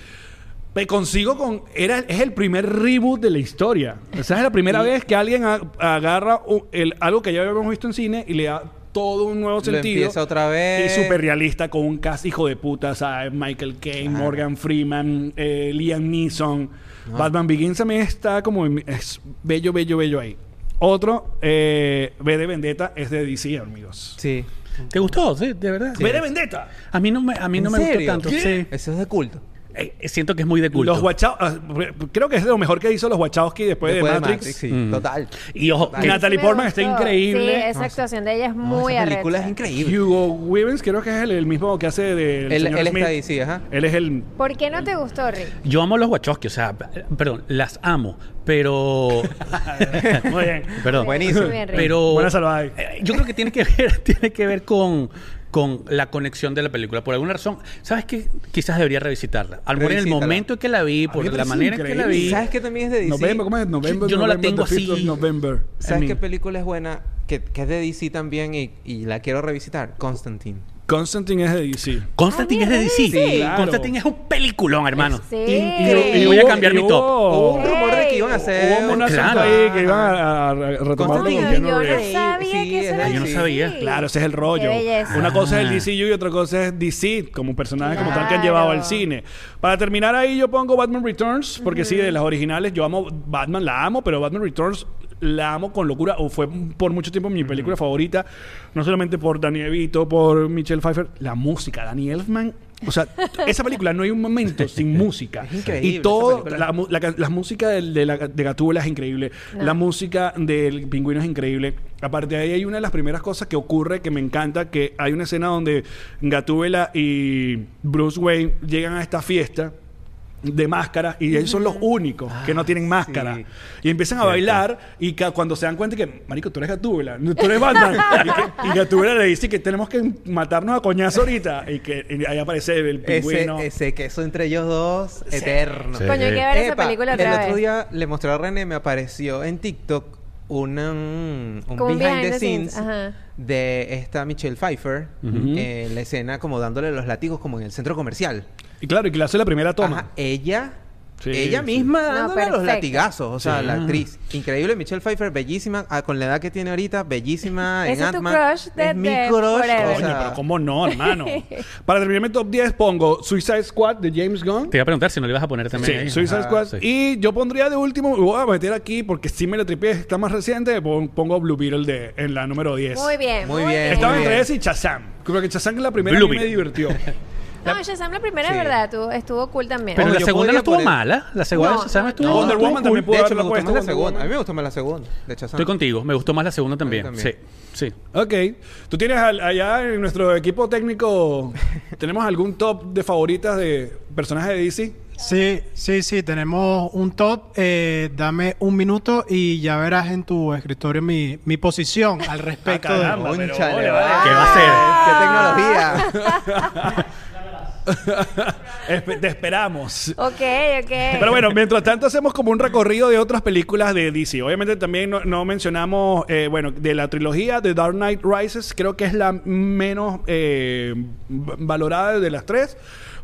Speaker 1: me consigo con. Era, es el primer reboot de la historia. O sea, es la primera vez que alguien a- agarra un- el, algo que ya habíamos visto en cine y le da todo un nuevo
Speaker 2: Lo
Speaker 1: sentido.
Speaker 2: empieza otra vez.
Speaker 1: Y súper realista con un cast hijo de puta, ¿sabes? Michael Caine,
Speaker 2: Claro.
Speaker 1: Morgan Freeman, eh, Liam Neeson. Batman Begins también está como... en- es bello, bello, bello ahí. Otro, eh, V de Vendetta, es de DC, amigos.
Speaker 2: Sí.
Speaker 4: ¿Te gustó? Sí, de verdad.
Speaker 1: ¡V de Vendetta!
Speaker 4: A mí no me, a mí no
Speaker 2: ¿En
Speaker 4: me gustó
Speaker 2: serio?
Speaker 4: tanto.
Speaker 1: ¿Qué?
Speaker 4: Sí.
Speaker 2: Eso es de culto.
Speaker 4: Eh, siento que es muy de culto.
Speaker 1: Los Wachaw- ah, creo que es de lo mejor que hizo los Wachowski después,
Speaker 2: Después
Speaker 1: de Matrix.
Speaker 2: sí,
Speaker 4: Mm.
Speaker 2: total.
Speaker 4: y ojo,
Speaker 2: Total.
Speaker 4: que-
Speaker 1: Natalie Portman está increíble.
Speaker 3: Sí, esa actuación de ella es
Speaker 2: No,
Speaker 3: muy
Speaker 2: esa película
Speaker 3: arrecha.
Speaker 2: es increíble.
Speaker 1: Hugo Weavers creo que es el, el mismo que hace de
Speaker 2: Él,
Speaker 1: señor
Speaker 2: él
Speaker 1: Smith.
Speaker 2: está ahí, sí, ajá.
Speaker 1: Él es el...
Speaker 3: ¿Por qué no te gustó, Rick?
Speaker 4: yo amo los Wachowski, o sea, perdón, las amo, pero... [LAUGHS]
Speaker 1: Muy bien.
Speaker 4: perdón.
Speaker 2: Buenísimo.
Speaker 3: Muy bien, Rick.
Speaker 4: Pero
Speaker 1: Buena salvada
Speaker 4: eh, yo creo que tiene que ver, [LAUGHS] tiene que ver con, con la conexión de la película. Por alguna razón, ¿sabes qué? Quizás debería revisitarla. A lo mejor en el momento en que la vi, por la manera en que la vi.
Speaker 2: ¿Sabes qué también es de DC?
Speaker 1: November, ¿cómo es? November,
Speaker 4: Yo no la tengo
Speaker 1: the 5th of
Speaker 4: así.
Speaker 1: November.
Speaker 2: ¿Sabes qué película es buena? Que, que es de DC también y, y la quiero revisitar. Constantine.
Speaker 1: Constantine es de DC.
Speaker 4: Constantine
Speaker 3: Ah,
Speaker 4: es de DC.
Speaker 3: sí.
Speaker 1: Claro.
Speaker 4: Constantine es un peliculón, hermano.
Speaker 3: Sí.
Speaker 1: Y-
Speaker 4: Y voy a cambiar mi top.
Speaker 2: Hubo un rumor de que iban a hacer...
Speaker 1: Hubo un
Speaker 4: claro.
Speaker 1: ahí que iban a, a-
Speaker 2: Constantine,
Speaker 1: con
Speaker 3: Yo
Speaker 1: Keanu
Speaker 3: no
Speaker 1: Reeves.
Speaker 3: sabía
Speaker 2: Sí,
Speaker 3: que
Speaker 2: es
Speaker 3: eso era
Speaker 2: de
Speaker 4: Yo no sabía.
Speaker 1: Claro, ese es el rollo. Una cosa es el. DCU y otra cosa es DC, como personajes como tal que han llevado al cine. Para terminar ahí, yo pongo Batman Returns, porque sí, de las originales, yo amo Batman, la amo, pero Batman Returns la amo con locura, o fue por mucho tiempo mi película favorita, no solamente por Danny DeVito, por Michelle Pfeiffer, la música, Danny Elfman. O sea, [LAUGHS] esa película no hay un momento sin música.
Speaker 2: Es increíble
Speaker 1: Y todo, la, música de, la, de Gatúbela es increíble.
Speaker 3: No.
Speaker 1: La música del pingüino es increíble. Aparte de ahí hay una de las primeras cosas que ocurre que me encanta, que hay una escena donde Gatúbela y Bruce Wayne llegan a esta fiesta de máscara y ellos son los únicos que no tienen máscara
Speaker 2: sí.
Speaker 1: y empiezan a bailar y cuando se dan cuenta que marico tú eres Gatúbela tú eres Batman y, que, y Gatúbela le dice que tenemos que matarnos a coñazo ahorita y que y ahí aparece el
Speaker 2: Ese,
Speaker 1: pingüino
Speaker 2: ese queso entre ellos dos, eterno.
Speaker 4: Sí.
Speaker 3: Coño, hay que ver esa película
Speaker 2: el
Speaker 3: otra
Speaker 2: otro
Speaker 3: vez.
Speaker 2: día le mostré a René, me apareció en TikTok una, un, behind, the scenes, de esta Michelle Pfeiffer en la escena como dándole los látigos como en el centro comercial.
Speaker 1: Y claro y que le hace la primera toma
Speaker 2: Ajá, ella
Speaker 1: Sí,
Speaker 2: ella
Speaker 1: sí.
Speaker 2: misma
Speaker 3: No,
Speaker 2: dándole los
Speaker 3: perfecta.
Speaker 2: latigazos, o sea,
Speaker 4: Sí.
Speaker 2: la actriz. Increíble, Michelle Pfeiffer, bellísima, ah, con la edad que tiene ahorita, bellísima [LAUGHS] en
Speaker 3: Ese es tu
Speaker 2: Ant-Man.
Speaker 3: crush de-
Speaker 2: es mi crush, o
Speaker 1: Coño,
Speaker 2: sea,
Speaker 1: pero cómo no, [LAUGHS] hermano. Para terminar mi top 10 pongo Suicide Squad de James Gunn.
Speaker 4: Te iba a preguntar si no le ibas a poner
Speaker 1: Sí,
Speaker 4: también. ahí.
Speaker 1: Suicide
Speaker 2: Ajá,
Speaker 1: Squad.
Speaker 4: sí.
Speaker 1: Y yo pondría de último, me voy a meter aquí porque si me lo tripié, está más reciente, pon- pongo Blue Beetle de, en la número 10.
Speaker 3: Muy bien.
Speaker 2: Muy bien,
Speaker 1: Estaba entre ese y Shazam. Creo que Shazam es la primera
Speaker 4: Blue
Speaker 1: que me
Speaker 4: Beetle.
Speaker 1: divirtió. [LAUGHS]
Speaker 3: No, Shazam la primera
Speaker 2: Sí.
Speaker 3: es verdad, tú, estuvo cool también.
Speaker 4: Pero
Speaker 2: Ojo,
Speaker 4: la
Speaker 2: yo
Speaker 4: segunda
Speaker 2: podría
Speaker 4: no estuvo
Speaker 2: poner-
Speaker 4: mala. La segunda
Speaker 3: No,
Speaker 4: de Shazam
Speaker 3: no,
Speaker 4: estuvo
Speaker 3: no.
Speaker 1: Wonder
Speaker 4: estuvo
Speaker 1: Woman
Speaker 4: cool.
Speaker 1: también pudo
Speaker 2: de hecho,
Speaker 1: haberla
Speaker 2: me gustó
Speaker 1: puesto
Speaker 2: más la
Speaker 1: Wonder
Speaker 2: segunda.
Speaker 1: Woman.
Speaker 2: A mí me gustó más la segunda de Shazam.
Speaker 4: Estoy contigo. Me gustó más la segunda también.
Speaker 2: también.
Speaker 4: Sí, sí.
Speaker 1: Ok. ¿Tú tienes al- allá en nuestro equipo técnico, tenemos algún top de favoritas de personajes de DC?
Speaker 5: Sí, sí, sí, tenemos un top. Eh, dame un minuto y ya verás en tu escritorio mi, mi posición al respecto
Speaker 1: Ah,
Speaker 5: de...
Speaker 1: caramba. pero
Speaker 2: Cónchale,
Speaker 1: ole,
Speaker 2: vale.
Speaker 1: vale.
Speaker 4: ¿Qué va a
Speaker 2: ¡Qué tecnología! [LAUGHS] [LAUGHS]
Speaker 1: Te esperamos.
Speaker 3: Ok, ok.
Speaker 1: Pero bueno, mientras tanto hacemos como un recorrido de otras películas de DC. Obviamente también no, no mencionamos, eh, bueno, de la trilogía de Dark Knight Rises, creo que es la menos eh, valorada de las tres,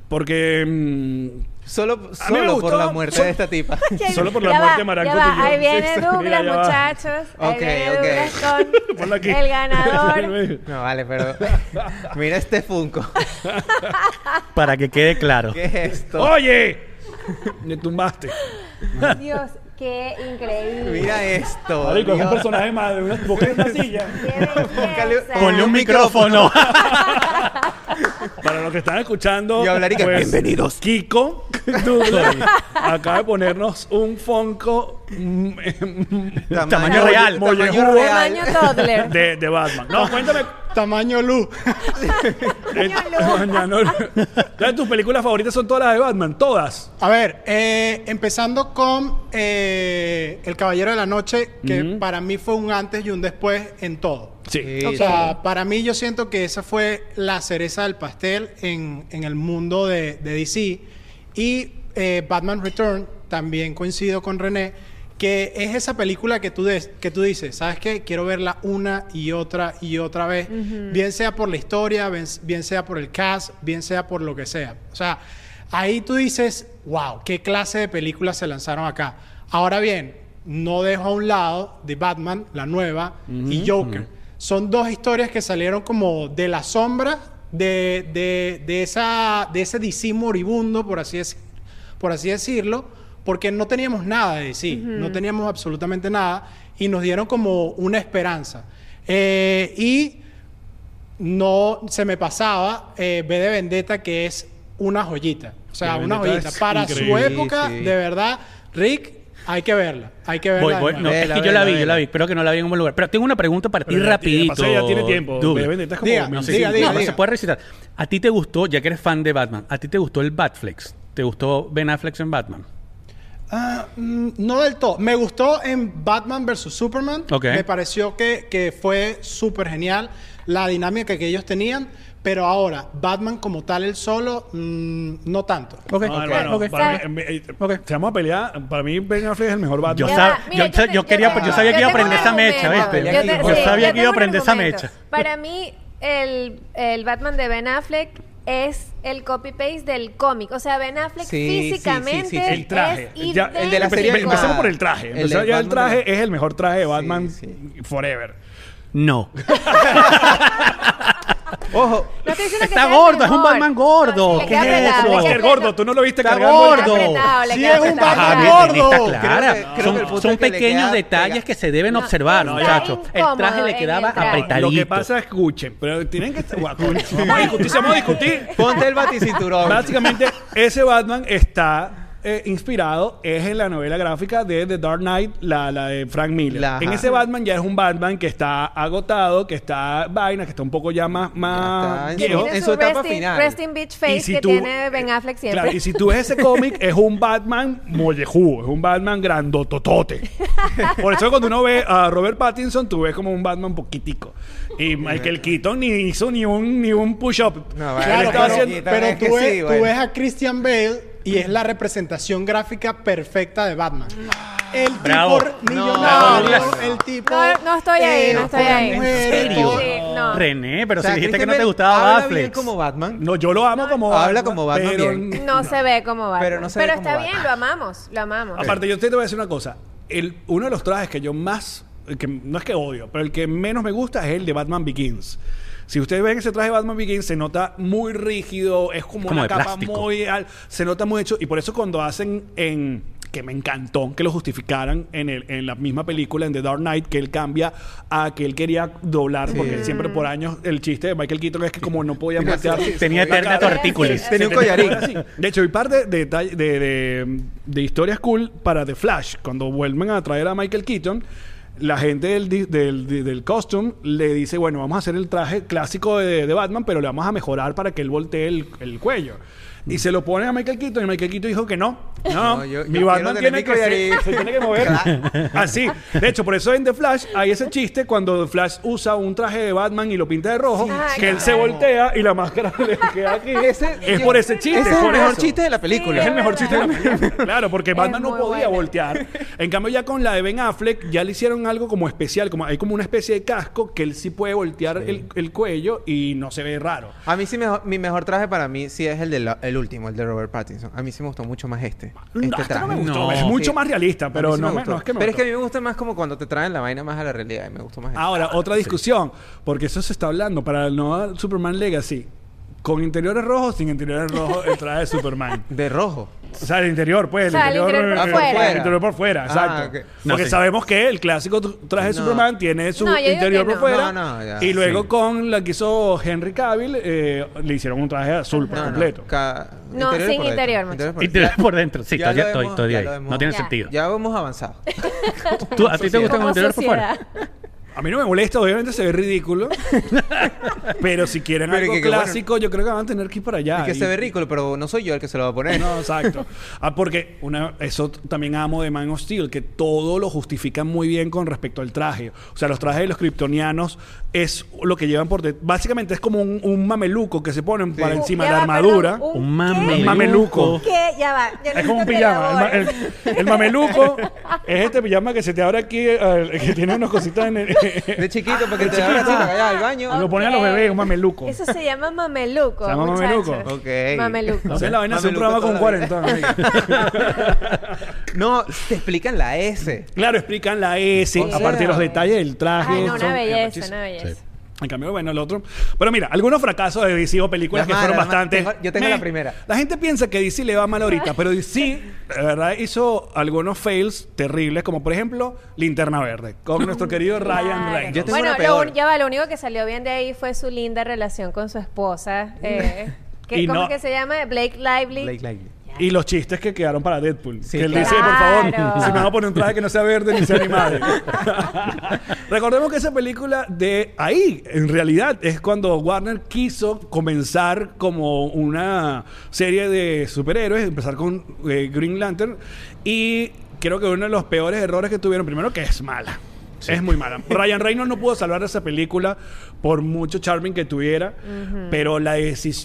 Speaker 1: porque... mm,
Speaker 2: Solo, solo por la muerte de esta tipa. [LAUGHS]
Speaker 1: Solo por la
Speaker 3: ya
Speaker 1: muerte de. Tillón.
Speaker 3: Ahí viene
Speaker 1: Sí.
Speaker 3: Douglas,
Speaker 1: Mira,
Speaker 3: muchachos. Ahí
Speaker 2: Ok,
Speaker 3: viene
Speaker 2: ok.
Speaker 3: Douglas con [LAUGHS]
Speaker 1: aquí.
Speaker 3: el ganador. [LAUGHS]
Speaker 2: No, vale, pero... Mira este Funko.
Speaker 4: Para que quede claro.
Speaker 2: ¿Qué es esto?
Speaker 1: ¡Oye! Me tumbaste.
Speaker 3: Dios, qué increíble.
Speaker 2: Mira esto.
Speaker 1: Marico, es un personaje más de una, una silla.
Speaker 4: Ponle un micrófono.
Speaker 1: Para los que están escuchando,
Speaker 2: Y hablar y que,
Speaker 1: pues,
Speaker 2: "Bienvenidos".
Speaker 1: Kiko Douglas acaba de ponernos un Fonco mm,
Speaker 4: Tamaño real.
Speaker 2: Tamaño real.
Speaker 3: Tamaño toddler.
Speaker 1: de, de Batman. No, cuéntame.
Speaker 5: Tamaño luz.
Speaker 1: eh, [LAUGHS] mañana- Ya tus películas favoritas son todas las de Batman, todas.
Speaker 5: A ver, eh, empezando con eh, El Caballero de la Noche, que para mí fue un antes y un después en todo.
Speaker 1: Sí.
Speaker 2: Sí.
Speaker 5: O sea, para mí yo siento que esa fue la cereza del pastel en, en el mundo de, de DC. Y eh, Batman Return, también coincido con René, que es esa película que tú, des- que tú dices, ¿sabes qué? Quiero verla una y otra y otra vez, bien sea por la historia, bien, bien sea por el cast, bien sea por lo que sea. O sea, ahí tú dices, wow, qué clase de películas se lanzaron acá. Ahora bien, no dejo a un lado de Batman, la nueva, y Joker. Son dos historias que salieron como de la sombra de, de, de esa, de ese DC moribundo, por así, dec- por así decirlo, porque no teníamos nada de DC, no teníamos absolutamente nada, y nos dieron como una esperanza. Eh, y no se me pasaba eh, B de Vendetta, que es una joyita. O sea, una joyita.
Speaker 1: es
Speaker 5: Para
Speaker 1: increíble.
Speaker 5: su época,
Speaker 2: Sí, sí.
Speaker 5: de verdad, Rick, hay que verla. Hay que verla.
Speaker 4: Voy, voy. es que yo la
Speaker 2: vela,
Speaker 4: vi, yo la vi. Espero que no la vi en un buen lugar. Pero tengo una pregunta para ti
Speaker 1: Pero ya-
Speaker 4: rapidito.
Speaker 1: ya tiene tiempo.
Speaker 4: Douglas.
Speaker 1: Vendetta es como
Speaker 5: Diga,
Speaker 4: No, sí,
Speaker 5: Diga,
Speaker 4: sí.
Speaker 5: diga,
Speaker 4: No, pero
Speaker 5: diga.
Speaker 4: se puede recitar. ¿A ti te gustó, ya que eres fan de Batman, ¿a ti te gustó el Batflex? ¿Te gustó Ben Affleck en Batman?
Speaker 5: Ah, mm, no del todo. Me gustó en Batman vs. Superman.
Speaker 4: Ok.
Speaker 5: Me pareció que, que fue súper genial la dinámica que ellos tenían. Pero ahora, Batman como tal, el solo, mm, no tanto.
Speaker 4: Ok,
Speaker 1: No, hermano,
Speaker 4: ok.
Speaker 1: para mí, eh,
Speaker 4: Ok.
Speaker 1: Si vamos a pelear, para mí Ben Affleck es el mejor Batman.
Speaker 4: Yo,
Speaker 3: Ya
Speaker 4: sab-
Speaker 3: va, mira,
Speaker 4: yo,
Speaker 3: yo te-
Speaker 4: yo quería,
Speaker 3: yo
Speaker 4: yo sabía que iba a
Speaker 3: tengo
Speaker 4: aprender
Speaker 3: un
Speaker 4: esa mecha,
Speaker 3: argumento.
Speaker 4: ¿viste?
Speaker 2: Yo
Speaker 3: te-
Speaker 2: Yo
Speaker 3: sí,
Speaker 4: sabía que iba a
Speaker 3: un
Speaker 4: aprender esa
Speaker 3: argumento.
Speaker 4: mecha.
Speaker 3: Para mí, el, el Batman de Ben Affleck es el copy-paste del cómic. O sea, Ben Affleck
Speaker 2: Sí, sí,
Speaker 3: físicamente
Speaker 2: sí, sí, sí.
Speaker 1: el traje.
Speaker 3: es
Speaker 1: Ya, el de la
Speaker 2: serie
Speaker 1: Empecemos
Speaker 2: animada.
Speaker 1: por el traje.
Speaker 2: El
Speaker 1: ya el
Speaker 2: Batman
Speaker 1: traje es el mejor traje de Batman
Speaker 2: sí.
Speaker 1: forever.
Speaker 4: No. [LAUGHS]
Speaker 2: Ojo,
Speaker 3: No estoy diciendo que
Speaker 4: Está
Speaker 3: sea el
Speaker 4: gordo, es un
Speaker 3: mejor.
Speaker 4: Batman gordo.
Speaker 3: No, sí, le
Speaker 4: ¿Qué
Speaker 3: queda
Speaker 4: es
Speaker 3: apretado,
Speaker 4: eso?
Speaker 3: le queda
Speaker 1: Oscar
Speaker 3: apretado.
Speaker 1: Gordo, tú no lo viste
Speaker 4: Está
Speaker 1: cargando.
Speaker 4: gordo.
Speaker 3: Apretado, le
Speaker 5: Sí,
Speaker 3: queda
Speaker 5: es un
Speaker 3: apretado.
Speaker 5: Batman
Speaker 4: Ajá,
Speaker 5: gordo.
Speaker 2: Creo
Speaker 4: clara.
Speaker 2: que- creo que el
Speaker 4: son
Speaker 2: punto
Speaker 4: son
Speaker 2: es que le
Speaker 4: pequeños
Speaker 2: queda
Speaker 4: detalles
Speaker 2: pega-
Speaker 4: que se deben
Speaker 3: No,
Speaker 4: observar,
Speaker 3: está
Speaker 4: muchachos. El traje le quedaba
Speaker 3: traje.
Speaker 4: apretadito.
Speaker 1: Lo que pasa es escuchen, pero tienen que estar. [LAUGHS] Vamos a discutir, si vamos a discutir.
Speaker 2: ponte el baticinturón.
Speaker 1: Básicamente, ese Batman está eh, inspirado, es en la novela gráfica de The Dark Knight, la, la de Frank Miller.
Speaker 2: La-
Speaker 1: en ese Batman ya es un Batman que está agotado, que está vaina, que está un poco ya más, más
Speaker 2: Ya está en
Speaker 3: Que
Speaker 1: viejo.
Speaker 3: tiene
Speaker 2: en su etapa
Speaker 3: resting,
Speaker 2: final.
Speaker 3: resting bitch face
Speaker 1: Y si
Speaker 3: que
Speaker 1: tú-
Speaker 3: tiene Ben Affleck siempre.
Speaker 1: Claro, y si tú ves ese cómic, es un Batman mollejú, es un Batman grandototote. [LAUGHS] Por eso cuando uno ve a Robert Pattinson, tú ves como un Batman poquitico. Y Michael Keaton ni hizo ni un, ni un push-up.
Speaker 2: No,
Speaker 1: Él
Speaker 2: vale,
Speaker 5: Claro,
Speaker 1: estaba
Speaker 5: pero,
Speaker 1: haciendo-
Speaker 5: pero tú, ves,
Speaker 2: sí,
Speaker 5: tú ves a Christian Bale y es la representación gráfica perfecta de Batman. El
Speaker 4: Bravo.
Speaker 5: tipo millonario,
Speaker 4: Bravo.
Speaker 5: el tipo...
Speaker 3: No, no estoy ahí, no estoy ahí.
Speaker 5: mujeres,
Speaker 4: ¿En serio?
Speaker 3: Sí, no.
Speaker 4: René, pero
Speaker 2: O sea,
Speaker 4: si dijiste que no te gustaba
Speaker 2: habla bien como Batman.
Speaker 1: No, yo lo amo como
Speaker 2: Habla como Batman
Speaker 1: pero-
Speaker 2: bien.
Speaker 3: No se ve como Batman.
Speaker 2: Pero no se ve como
Speaker 3: está
Speaker 2: Batman.
Speaker 3: bien, lo amamos, lo amamos.
Speaker 1: Aparte, yo te voy a decir una cosa. El, uno de los trajes que yo más, que no es que odio, pero el que menos me gusta es el de Batman Begins. Si ustedes ven ese traje de Batman Begins, se nota muy rígido, es como,
Speaker 4: Como
Speaker 1: una capa
Speaker 4: plástico.
Speaker 1: muy... al- se nota muy hecho. Y por eso cuando hacen en... Que me encantó que lo justificaran en, el, en la misma película, en The Dark Knight, que él cambia a que él quería doblar, porque siempre por años el chiste de Michael Keaton es que como no podía voltear...
Speaker 4: Tenía eterna [LAUGHS] tortícolis.
Speaker 2: Tenía un collarín.
Speaker 1: De hecho, hay par de, de, de, de, de historias cool para The Flash. Cuando vuelven a traer a Michael Keaton, la gente del, del, del costume le dice, bueno, vamos a hacer el traje clásico de, de Batman, pero le vamos a mejorar para que él voltee el, el cuello. Y se lo ponen a Michael Keaton y Michael Keaton dijo que no. No,
Speaker 2: No, yo-
Speaker 1: mi
Speaker 2: yo
Speaker 1: Batman tiene que, [LAUGHS] se, tiene que mover así. De hecho, por eso en The Flash hay ese chiste cuando The Flash usa un traje de Batman y lo pinta de rojo, que él se voltea y la máscara [LAUGHS] le queda aquí.
Speaker 2: Ese-
Speaker 1: es
Speaker 2: yo-
Speaker 1: por ese chiste.
Speaker 2: Ese es el mejor
Speaker 1: eso.
Speaker 2: chiste de la película.
Speaker 1: Es el mejor chiste de la película. Claro, porque Batman no podía voltear. En cambio, ya con la de Ben Affleck, ya le hicieron algo como especial. Como, hay como una especie de casco que él sí puede voltear el, el cuello y no se ve raro.
Speaker 2: A mí sí, mejor- mi mejor traje para mí sí es el, de la- el último, el de Robert Pattinson. A mí sí me gustó mucho más este.
Speaker 1: No,
Speaker 2: Este
Speaker 1: este no me
Speaker 2: traje.
Speaker 1: gustó.
Speaker 4: No.
Speaker 1: es mucho
Speaker 2: Sí.
Speaker 1: más realista, pero
Speaker 2: sí
Speaker 1: no,
Speaker 2: me
Speaker 1: es que me
Speaker 2: Pero es que a mí me gusta más como cuando te traen la vaina más a la realidad. Y me gustó más este.
Speaker 1: Ahora, otra discusión, porque eso se está hablando para el nuevo Superman Legacy. Con interiores rojos, sin interiores rojos, el traje de Superman.
Speaker 2: De rojo.
Speaker 1: O sea, el interior, pues.
Speaker 3: O sea, el interior por fuera.
Speaker 1: El interior por fuera,
Speaker 2: Ah,
Speaker 1: exacto.
Speaker 2: ok.
Speaker 4: No,
Speaker 1: Porque
Speaker 4: sí.
Speaker 1: sabemos que el clásico tr- traje de
Speaker 2: No.
Speaker 1: Superman tiene su
Speaker 3: No, yo digo
Speaker 1: interior
Speaker 3: que
Speaker 1: por
Speaker 3: no.
Speaker 1: fuera.
Speaker 2: No, no, ya,
Speaker 1: y luego
Speaker 2: sí.
Speaker 1: con la que hizo Henry Cavill, eh, le hicieron un traje azul por
Speaker 2: No, no,
Speaker 1: completo.
Speaker 2: ca-
Speaker 3: No,
Speaker 2: interior
Speaker 3: sin
Speaker 2: por dentro.
Speaker 3: interior,
Speaker 2: por
Speaker 4: Y te ves por dentro. Sí,
Speaker 2: Ya lo
Speaker 4: estoy,
Speaker 2: hemos-
Speaker 4: todavía
Speaker 2: ya
Speaker 4: ahí.
Speaker 2: lo hemos-
Speaker 4: No tiene
Speaker 3: Ya.
Speaker 4: sentido.
Speaker 2: Ya hemos avanzado.
Speaker 4: ¿Tú- ¿A ti te gusta con
Speaker 3: Como
Speaker 4: interior por fuera?
Speaker 3: sociedad.
Speaker 1: A mí no me molesta, obviamente se ve ridículo. [LAUGHS] pero si quieren
Speaker 2: Pero
Speaker 1: algo
Speaker 2: que- que bueno.
Speaker 1: clásico, yo creo que van a tener que ir para allá.
Speaker 2: Es que
Speaker 1: Y-
Speaker 2: se ve ridículo, pero no soy yo el que se lo va a poner.
Speaker 1: No, exacto. [LAUGHS] Ah, porque una, eso t- también amo de Man of Steel, que todo lo justifican muy bien con respecto al traje. O sea, los trajes de los kryptonianos es lo que llevan por detrás. Básicamente es como un, un mameluco que se ponen para encima
Speaker 3: Ya
Speaker 1: de la
Speaker 3: va,
Speaker 1: armadura.
Speaker 3: perdón,
Speaker 4: Un mameluco.
Speaker 1: Un mameluco.
Speaker 3: ¿Qué? Ya va. yo
Speaker 1: Es como un
Speaker 3: necesito que
Speaker 1: pijama. El, ma-
Speaker 3: elabores.
Speaker 1: el- el mameluco [LAUGHS] es este pijama que se te abre aquí, eh, que tiene unas cositas en el. [LAUGHS]
Speaker 2: De chiquito, para que te abras así, para vayas al baño.
Speaker 1: Lo ponen a los bebés, un mameluco.
Speaker 3: Eso se llama mameluco.
Speaker 1: Se llama mameluco.
Speaker 2: Ok.
Speaker 3: Mameluco.
Speaker 1: No sé, la vaina es un programa con
Speaker 2: toda la
Speaker 1: 40.
Speaker 2: No, te explican la S.
Speaker 1: Claro, explican la S,
Speaker 2: O
Speaker 1: aparte de
Speaker 2: sea,
Speaker 1: los detalles del traje.
Speaker 3: Ay, no,
Speaker 1: son-
Speaker 3: una belleza, una belleza.
Speaker 1: En cambio, bueno, el otro. Pero mira, algunos fracasos de DC o películas
Speaker 2: Las
Speaker 1: que fueron bastante.
Speaker 2: Tengo- yo tengo la primera.
Speaker 1: La gente piensa que DC le va mal ahorita, pero DC, [LAUGHS] de verdad, hizo algunos fails terribles, como por ejemplo Linterna Verde, con nuestro querido Ryan
Speaker 3: Claro.
Speaker 1: Reynolds.
Speaker 2: Yo tengo
Speaker 3: Bueno,
Speaker 2: una
Speaker 3: lo,
Speaker 2: peor.
Speaker 3: un- ya va, lo único que salió bien de ahí fue su linda relación con su esposa. eh, [LAUGHS] ¿Qué-
Speaker 1: Y
Speaker 3: ¿Cómo
Speaker 1: no-
Speaker 3: que se llama? Blake Lively.
Speaker 2: Blake Lively.
Speaker 1: Y los chistes que quedaron para Deadpool.
Speaker 2: Sí,
Speaker 1: que él
Speaker 2: claro.
Speaker 1: dice, por favor, si me van a poner un traje que no sea verde ni sea animado. [LAUGHS] Recordemos que esa película de ahí, en realidad, es cuando Warner quiso comenzar como una serie de superhéroes, empezar con eh, Green Lantern. Y creo que uno de los peores errores que tuvieron, primero que es mala. Es muy mala. Ryan Reynolds no pudo salvar esa película por mucho charming que tuviera, pero la,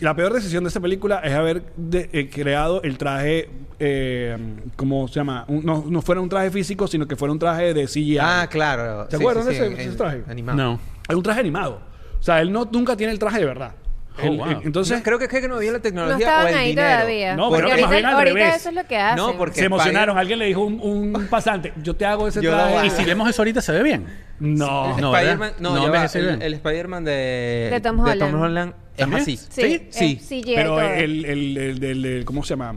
Speaker 1: la peor decisión de esa película es haber de- eh, creado el traje, eh, ¿cómo se llama? Un- no, no fuera un traje físico, sino que fuera un traje de CGI.
Speaker 2: Ah, claro.
Speaker 1: ¿Te
Speaker 2: Sí,
Speaker 1: acuerdas
Speaker 2: sí,
Speaker 1: de ese-
Speaker 2: en-
Speaker 1: ese
Speaker 2: en-
Speaker 1: traje?
Speaker 2: Animado.
Speaker 4: No.
Speaker 1: Es un traje animado. O sea, él no, nunca tiene el traje de verdad.
Speaker 4: Oh,
Speaker 1: Él-
Speaker 4: wow.
Speaker 1: Entonces,
Speaker 2: No, creo que es que no había la
Speaker 3: No
Speaker 2: tecnología o
Speaker 3: estaban
Speaker 2: el
Speaker 3: ahí
Speaker 2: dinero.
Speaker 3: todavía.
Speaker 1: No,
Speaker 3: porque
Speaker 1: pero más bien
Speaker 3: ahorita,
Speaker 1: al
Speaker 3: ahorita
Speaker 1: revés.
Speaker 3: eso es lo que hacen.
Speaker 2: No, porque-
Speaker 1: se emocionaron. Alguien le dijo un, un [LAUGHS] pasante, yo te hago ese traje.
Speaker 4: Y si vemos eso ahorita, se ve bien.
Speaker 1: No.
Speaker 4: No,
Speaker 2: no,
Speaker 4: No,
Speaker 2: el, el Spider-Man de,
Speaker 3: De Tom Holland.
Speaker 2: Holland es así.
Speaker 3: Sí,
Speaker 2: Sí, sí.
Speaker 1: Pero el, el, el, ¿cómo se llama?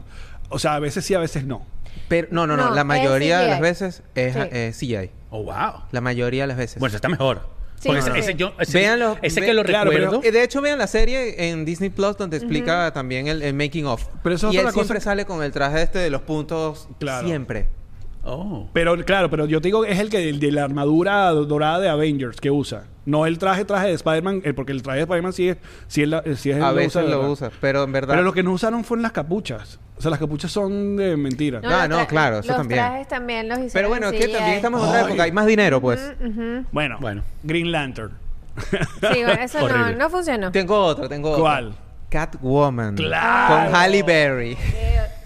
Speaker 1: O sea, a veces sí, a veces no.
Speaker 2: Pero no, no, no,
Speaker 3: No,
Speaker 2: la mayoría de las veces es
Speaker 3: Sí.
Speaker 2: eh, CGI.
Speaker 4: Oh, wow.
Speaker 2: La mayoría de las veces.
Speaker 4: Bueno, está mejor.
Speaker 3: Sí,
Speaker 4: Porque
Speaker 3: sí.
Speaker 4: ese, ese yo, ese,
Speaker 2: Véanlo,
Speaker 4: ese
Speaker 2: ve-
Speaker 4: que lo
Speaker 1: claro, pero-
Speaker 4: recuerdo.
Speaker 2: Eh, De hecho, vean la serie en Disney Plus donde explica también el, el making of.
Speaker 1: Pero eso es
Speaker 2: y
Speaker 1: otra
Speaker 2: él
Speaker 1: cosa
Speaker 2: siempre
Speaker 1: que-
Speaker 2: sale con el traje este de los puntos
Speaker 1: Claro.
Speaker 2: siempre.
Speaker 4: Oh.
Speaker 1: Pero claro, pero yo te digo, es el que el de la armadura dorada de Avengers que usa. No el traje, traje de Spider-Man, eh, porque el traje de Spider-Man sí es, sí es, la- eh, sí es el
Speaker 2: A
Speaker 1: lo
Speaker 2: veces
Speaker 1: de
Speaker 2: lo
Speaker 1: verdad.
Speaker 2: usa, pero en verdad
Speaker 1: Pero lo que no usaron fueron las capuchas. O sea, las capuchas son de mentira.
Speaker 2: No,
Speaker 3: los
Speaker 2: no, claro, eso
Speaker 3: los
Speaker 2: también.
Speaker 3: trajes también los hicieron
Speaker 2: Pero bueno,
Speaker 3: en
Speaker 2: es que también estamos en otra época, hay más dinero, pues.
Speaker 1: Bueno,
Speaker 4: Bueno.
Speaker 1: Green Lantern. [LAUGHS]
Speaker 3: Sí, bueno, eso no, no funcionó.
Speaker 2: Tengo otra, tengo otra.
Speaker 1: ¿Cuál?
Speaker 2: Catwoman.
Speaker 1: Claro.
Speaker 2: Con Halle Berry.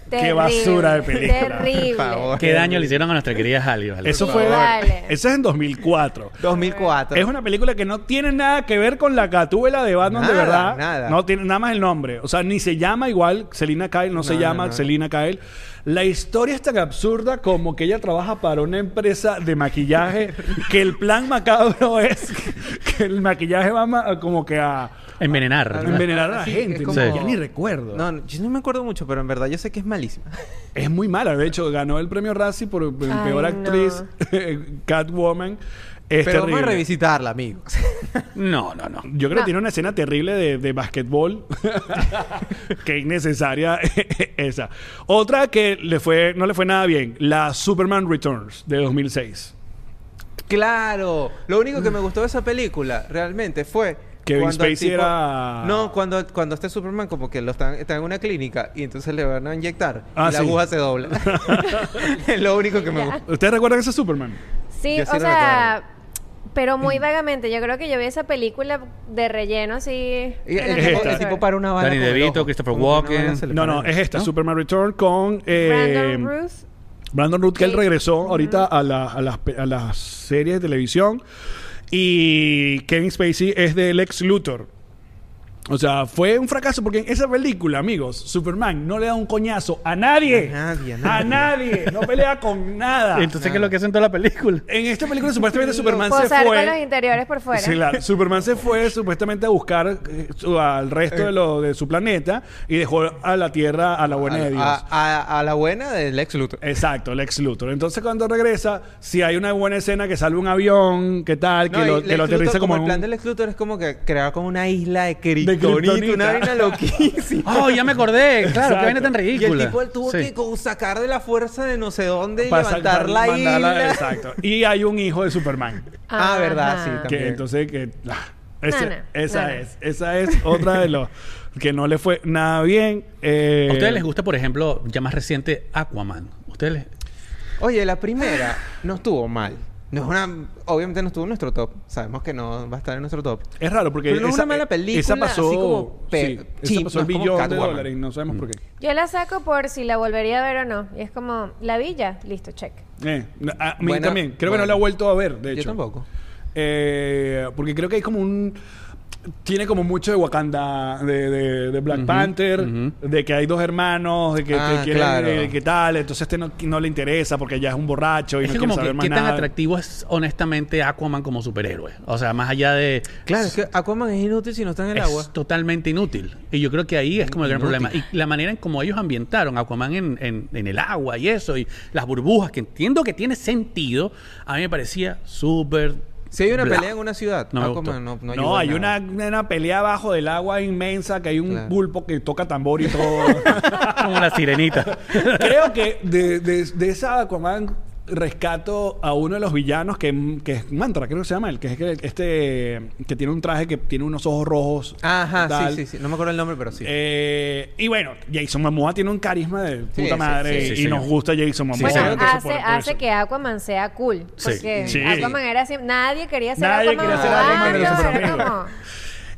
Speaker 3: Terrible,
Speaker 1: basura de película.
Speaker 3: Terrible.
Speaker 2: Favor.
Speaker 4: ¿Qué daño le hicieron a nuestra querida Halle? Vale?
Speaker 1: Eso fue.
Speaker 3: vale.
Speaker 1: Eso es en 2004.
Speaker 2: 2004.
Speaker 1: Es una película que no tiene nada que ver con la catúbela de Batman de verdad.
Speaker 2: nada.
Speaker 1: No tiene nada más el nombre. O sea, ni se llama igual Selina Kyle, no, se llama
Speaker 2: no, no.
Speaker 1: Selina Kyle. La historia es tan absurda como que ella trabaja para una empresa de maquillaje que el plan macabro es que el maquillaje va como que a
Speaker 4: Envenenar.
Speaker 1: envenenar a la
Speaker 2: Sí,
Speaker 1: gente.
Speaker 2: como-
Speaker 1: Ya ni recuerdo.
Speaker 2: No, no, yo no me acuerdo mucho, pero en verdad yo sé que es malísima. [LAUGHS]
Speaker 1: Es muy mala. De hecho, ganó el premio Razzie por
Speaker 3: Ay,
Speaker 1: peor
Speaker 3: no.
Speaker 1: actriz [LAUGHS] Catwoman. Es
Speaker 2: pero vamos a revisitarla, amigos. [LAUGHS]
Speaker 4: No, no, no.
Speaker 1: Yo creo que tiene una escena terrible de, de basquetbol. que innecesaria esa. Otra que le fue, no le fue nada bien. La Superman Returns de 2006.
Speaker 2: claro. Lo único que me gustó de esa película realmente fue
Speaker 1: Kevin Spacey era-
Speaker 2: No, cuando, cuando este Superman como que lo están, está en una clínica y entonces le van a inyectar
Speaker 1: Ah,
Speaker 2: y la
Speaker 1: sí.
Speaker 2: aguja se dobla. [LAUGHS] [LAUGHS] es lo único que me gustó.
Speaker 1: ¿Ustedes recuerdan ese Superman?
Speaker 3: Sí,
Speaker 2: Yo
Speaker 3: o sea, pero muy [CLEARS THROAT] vagamente. Yo creo que yo vi esa película de relleno así.
Speaker 2: Y el,
Speaker 3: el
Speaker 2: tipo, el para una bala.
Speaker 4: Danny DeVito. Christopher Walken.
Speaker 1: No, no, es esta,
Speaker 4: ¿No?
Speaker 1: Superman Return con... eh,
Speaker 3: Brandon Ruth.
Speaker 1: Brandon Root, que él regresó ahorita a, la- a las, pe- a las series de televisión. Y Kevin Spacey es del ex Luthor. O sea, fue un fracaso porque en esa película, amigos, Superman no le da un coñazo a nadie.
Speaker 2: A nadie, a
Speaker 1: A nadie. No pelea con nada.
Speaker 4: Entonces, ¿qué es lo que hacen toda la película?
Speaker 1: En esta película, supuestamente, Superman se
Speaker 3: Posar con los
Speaker 1: fue.
Speaker 3: interiores por fuera.
Speaker 1: Sí, claro. Superman se fue supuestamente a buscar eh, su- al resto de, lo, de su planeta y dejó a la Tierra a la buena de Dios.
Speaker 2: a, a- a la buena del ex Luthor.
Speaker 1: Exacto, el ex Luthor. Entonces, cuando regresa, si hay una buena escena que sale un avión, ¿qué tal?
Speaker 2: No,
Speaker 1: que lo,
Speaker 2: Lex
Speaker 1: que lo aterriza
Speaker 2: Luthor,
Speaker 1: como,
Speaker 2: el
Speaker 1: en
Speaker 2: plan
Speaker 1: un-
Speaker 2: del ex Luthor es como que crear como una isla de kriptonita,
Speaker 1: kriptonita.
Speaker 2: una vaina loquísima. [LAUGHS]
Speaker 4: Oh, ya me acordé. Claro, qué vaina tan
Speaker 2: Y
Speaker 4: ridícula.
Speaker 2: el tipo él tuvo
Speaker 4: Sí.
Speaker 2: que como sacar de la fuerza de no sé dónde y levantar la isla.
Speaker 1: Exacto. Y hay un hijo de Superman.
Speaker 2: Ah, verdad, sí,
Speaker 1: Que
Speaker 2: también.
Speaker 1: entonces, que. ese-
Speaker 3: No, no,
Speaker 1: esa
Speaker 3: no.
Speaker 1: es. Esa es otra de los que no le fue nada bien. Eh,
Speaker 4: ¿A ustedes les gusta, por ejemplo, ya más reciente, Aquaman? ¿Ustedes les...
Speaker 2: Oye, la primera no estuvo mal. No es una, obviamente no estuvo en nuestro top. Sabemos que no va a estar en nuestro top.
Speaker 1: Es raro porque.
Speaker 2: Pero no es
Speaker 1: esa,
Speaker 2: una mala
Speaker 1: eh,
Speaker 2: película,
Speaker 1: Esa pasó.
Speaker 2: así como pe-
Speaker 1: sí, esa pasó el billón de dólares. No sabemos por qué.
Speaker 3: Yo la saco por si la volvería a ver o no. Y es como, la villa, listo, check.
Speaker 1: Eh, a mí
Speaker 2: Buena-
Speaker 1: también. Creo que
Speaker 2: bueno.
Speaker 1: no la he vuelto a ver, de hecho.
Speaker 2: Yo tampoco.
Speaker 1: Eh, porque creo que hay como un. Tiene como mucho de Wakanda, de, de, de Black Panther, de que hay dos hermanos, de que,
Speaker 2: Ah,
Speaker 1: que quieren,
Speaker 2: claro.
Speaker 1: eh, que tal. Entonces este no, no le interesa porque ya es un borracho y
Speaker 4: Es
Speaker 1: no
Speaker 4: que como
Speaker 1: saber
Speaker 4: que,
Speaker 1: más
Speaker 4: ¿qué tan atractivo es honestamente Aquaman como superhéroe? O sea, más allá de...
Speaker 2: Claro, es que Aquaman es inútil si no está en el
Speaker 4: es
Speaker 2: agua.
Speaker 4: totalmente inútil. Y yo creo que ahí es como el gran
Speaker 2: Inútil.
Speaker 4: problema. Y la manera en como ellos ambientaron Aquaman en, en- en el agua y eso, y las burbujas, que entiendo que tiene sentido, a mí me parecía súper
Speaker 2: Si hay una
Speaker 4: Bla.
Speaker 2: pelea en una ciudad,
Speaker 4: No
Speaker 2: Aquaman
Speaker 4: gustó.
Speaker 2: no, no,
Speaker 1: No, hay una, pelea abajo del agua inmensa, que hay un
Speaker 2: Claro.
Speaker 1: pulpo que toca tambor y todo. [LAUGHS]
Speaker 4: Como la sirenita.
Speaker 1: Creo que de, de, de esa Aquaman rescato a uno de los villanos que, que es Mantra, creo que se llama él, que es que- este que tiene un traje que tiene unos ojos rojos.
Speaker 2: Ajá,
Speaker 1: tal.
Speaker 2: sí, sí, sí. No me acuerdo el nombre, pero sí.
Speaker 1: Eh, y bueno, Jason Momoa tiene un carisma de puta
Speaker 2: Sí,
Speaker 1: madre
Speaker 4: sí, sí,
Speaker 1: y nos gusta Jason Momoa.
Speaker 3: Bueno, hace,
Speaker 1: por- por
Speaker 3: hace que Aquaman sea cool. Porque
Speaker 1: Sí.
Speaker 3: Aquaman era así. Nadie quería ser
Speaker 1: Nadie
Speaker 3: Aquaman.
Speaker 1: quería ser Aquaman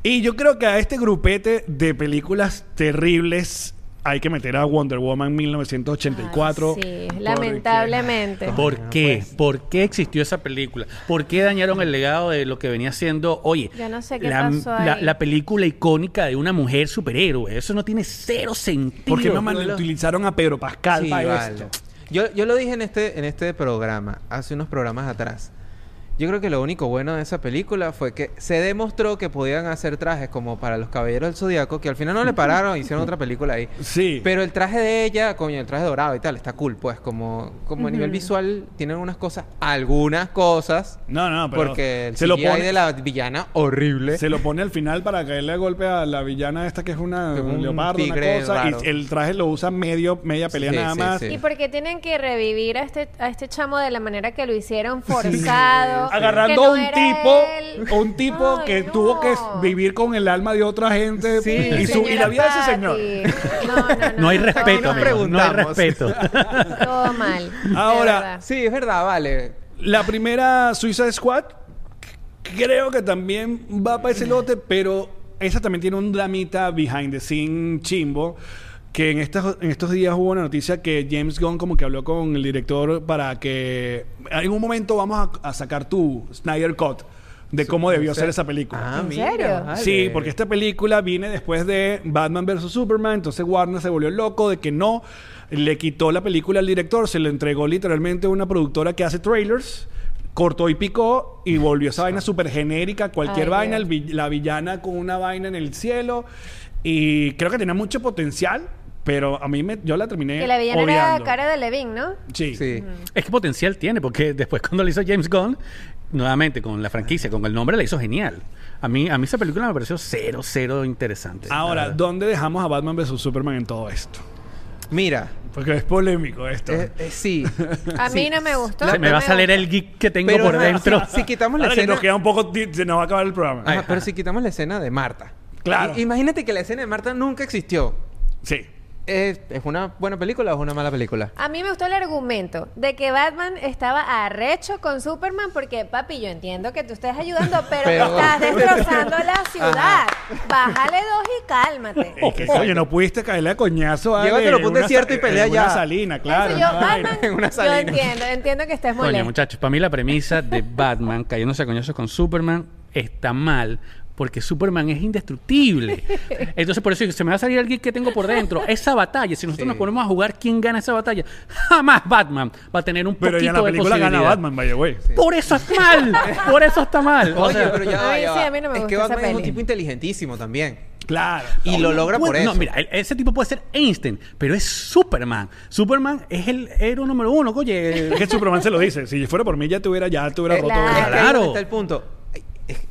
Speaker 1: Y yo creo que a este grupete de películas terribles hay que meter a Wonder Woman 1984.
Speaker 3: Ah, Sí,
Speaker 1: porque-
Speaker 3: lamentablemente.
Speaker 4: ¿Por qué? ¿Por qué existió esa película? ¿Por qué dañaron el legado de lo que venía siendo, oye,
Speaker 3: Yo no sé qué
Speaker 4: la,
Speaker 3: pasó
Speaker 4: la-
Speaker 3: ahí.
Speaker 4: la película icónica de una mujer superhéroe? Eso no tiene cero sentido.
Speaker 1: ¿Por qué no
Speaker 2: Lo-
Speaker 1: utilizaron a Pedro Pascal
Speaker 2: Sí,
Speaker 1: para
Speaker 2: vale.
Speaker 1: esto?
Speaker 2: Yo, yo lo dije en este, en este programa, hace unos programas atrás. Yo creo que lo único bueno de esa película fue que se demostró que podían hacer trajes como para los Caballeros del Zodíaco, que al final no le pararon, hicieron otra película ahí.
Speaker 1: Sí.
Speaker 2: Pero el traje de ella, coño, el traje dorado y tal, está cool, pues como, como a nivel visual tienen unas cosas, algunas cosas,
Speaker 1: No, no, pero
Speaker 2: porque el
Speaker 1: se lo pone
Speaker 2: de la villana horrible.
Speaker 1: se lo pone al final para caerle golpe a la villana esta que es una
Speaker 2: un
Speaker 1: leopardo,
Speaker 2: tigre
Speaker 1: una cosa
Speaker 2: raro.
Speaker 1: y el traje lo usa medio media pelea
Speaker 2: Sí,
Speaker 1: nada
Speaker 2: sí,
Speaker 1: más.
Speaker 2: sí.
Speaker 3: ¿Y por qué tienen que revivir a este, a este chamo de la manera que lo hicieron [LAUGHS] forzado?
Speaker 1: Agarrando
Speaker 3: no
Speaker 1: a un tipo, un tipo
Speaker 3: Ay,
Speaker 1: que
Speaker 3: no.
Speaker 1: tuvo que vivir con el alma de otra gente
Speaker 2: Sí,
Speaker 1: y, su- y la vida de ese señor. [LAUGHS]
Speaker 3: No, no, no.
Speaker 4: No hay respeto, amigo, no hay respeto. [LAUGHS]
Speaker 3: Todo mal.
Speaker 1: Ahora.
Speaker 2: Sí, es verdad, vale.
Speaker 1: La primera Suicide Squad creo que también va para ese lote, pero esa también tiene un dramita behind the scene chimbo. Que en, estas, en estos días hubo una noticia que James Gunn como que habló con el director para que en un momento vamos a, a sacar tu Snyder Cut de cómo debió ser esa película.
Speaker 2: Ah,
Speaker 3: ¿En
Speaker 2: mira,
Speaker 3: serio?
Speaker 2: vale.
Speaker 1: Sí, porque esta película viene después de Batman vs. Superman, entonces Warner se volvió loco de que no, le quitó la película al director, se le entregó literalmente a una productora que hace trailers, cortó y picó y volvió esa vaina súper genérica, cualquier
Speaker 3: Ay,
Speaker 1: vaina,
Speaker 3: Dios.
Speaker 1: el vi- la villana con una vaina en el cielo y creo que tenía mucho potencial, pero a mí me, yo la terminé
Speaker 3: Que la villana era
Speaker 1: odiando.
Speaker 3: cara de Levin, ¿no?
Speaker 1: Sí.
Speaker 2: Sí.
Speaker 4: Es que potencial tiene, porque después cuando lo hizo James Gunn, nuevamente con la franquicia, con el nombre, la hizo genial. A mí, a mí esa película me pareció cero, cero interesante.
Speaker 1: Ahora. ¿dónde dejamos a Batman vs. Superman en todo esto?
Speaker 2: Mira,
Speaker 1: Porque es polémico esto.
Speaker 2: eh, eh, sí. [LAUGHS]
Speaker 3: A
Speaker 2: Sí.
Speaker 3: mí no me gustó.
Speaker 4: Se me
Speaker 3: no
Speaker 4: va a salir
Speaker 3: gustó.
Speaker 4: el geek que tengo
Speaker 2: Pero
Speaker 4: por
Speaker 2: ajá,
Speaker 4: dentro.
Speaker 2: Si, si quitamos la
Speaker 1: Ahora que
Speaker 2: escena...
Speaker 1: nos queda un poco, ti- se nos va a acabar el programa.
Speaker 2: Ajá, pero [LAUGHS] si quitamos la escena de Marta.
Speaker 1: Claro.
Speaker 2: I- imagínate que la escena de Marta nunca existió.
Speaker 1: Sí.
Speaker 2: ¿Es, es una buena película o es una mala película?
Speaker 3: A mí me gustó el argumento de que Batman estaba arrecho con Superman porque, papi, yo entiendo que tú estés ayudando, [LAUGHS] pero,
Speaker 2: Pero-
Speaker 3: estás destrozando la ciudad. Bájale dos y cálmate.
Speaker 1: Es que, oye, no pudiste caerle a coñazo a
Speaker 2: Llévatelo pa' un desierto y pelea
Speaker 1: en
Speaker 2: ya.
Speaker 1: Una salina, claro.
Speaker 3: Eso yo,
Speaker 1: una vaina.
Speaker 3: Batman, [LAUGHS]
Speaker 2: en una
Speaker 3: yo
Speaker 2: salina.
Speaker 3: entiendo, entiendo que estés
Speaker 4: Coño,
Speaker 3: molesto.
Speaker 4: muchachos, para mí la premisa de Batman cayéndose a coñazos con Superman está mal. Porque Superman es indestructible. [LAUGHS] Entonces, por eso se me va a salir el geek que tengo por dentro. Esa batalla, si nosotros
Speaker 2: Sí.
Speaker 4: nos ponemos a jugar quién gana esa batalla, jamás Batman va a tener un
Speaker 1: Pero
Speaker 4: poquito
Speaker 1: ya en la
Speaker 4: de
Speaker 1: película gana. Batman, vaya güey.
Speaker 4: Por eso es mal. Por eso está mal. O
Speaker 2: Oye,
Speaker 4: sea,
Speaker 2: pero ya va, ya
Speaker 3: sí, a mí no me
Speaker 2: Es que
Speaker 3: esa
Speaker 2: Batman es un tipo inteligentísimo también.
Speaker 1: Claro.
Speaker 2: Y lo logra por eso.
Speaker 4: No, mira, el- ese tipo puede ser Einstein, pero es Superman. Superman es el héroe número uno, oye.
Speaker 1: Es que Superman se lo dice. Si fuera por mí, ya te hubiera, ya te hubiera
Speaker 2: Eh,
Speaker 1: roto.
Speaker 3: claro.
Speaker 2: Es que ahí
Speaker 4: Claro.
Speaker 2: está el punto.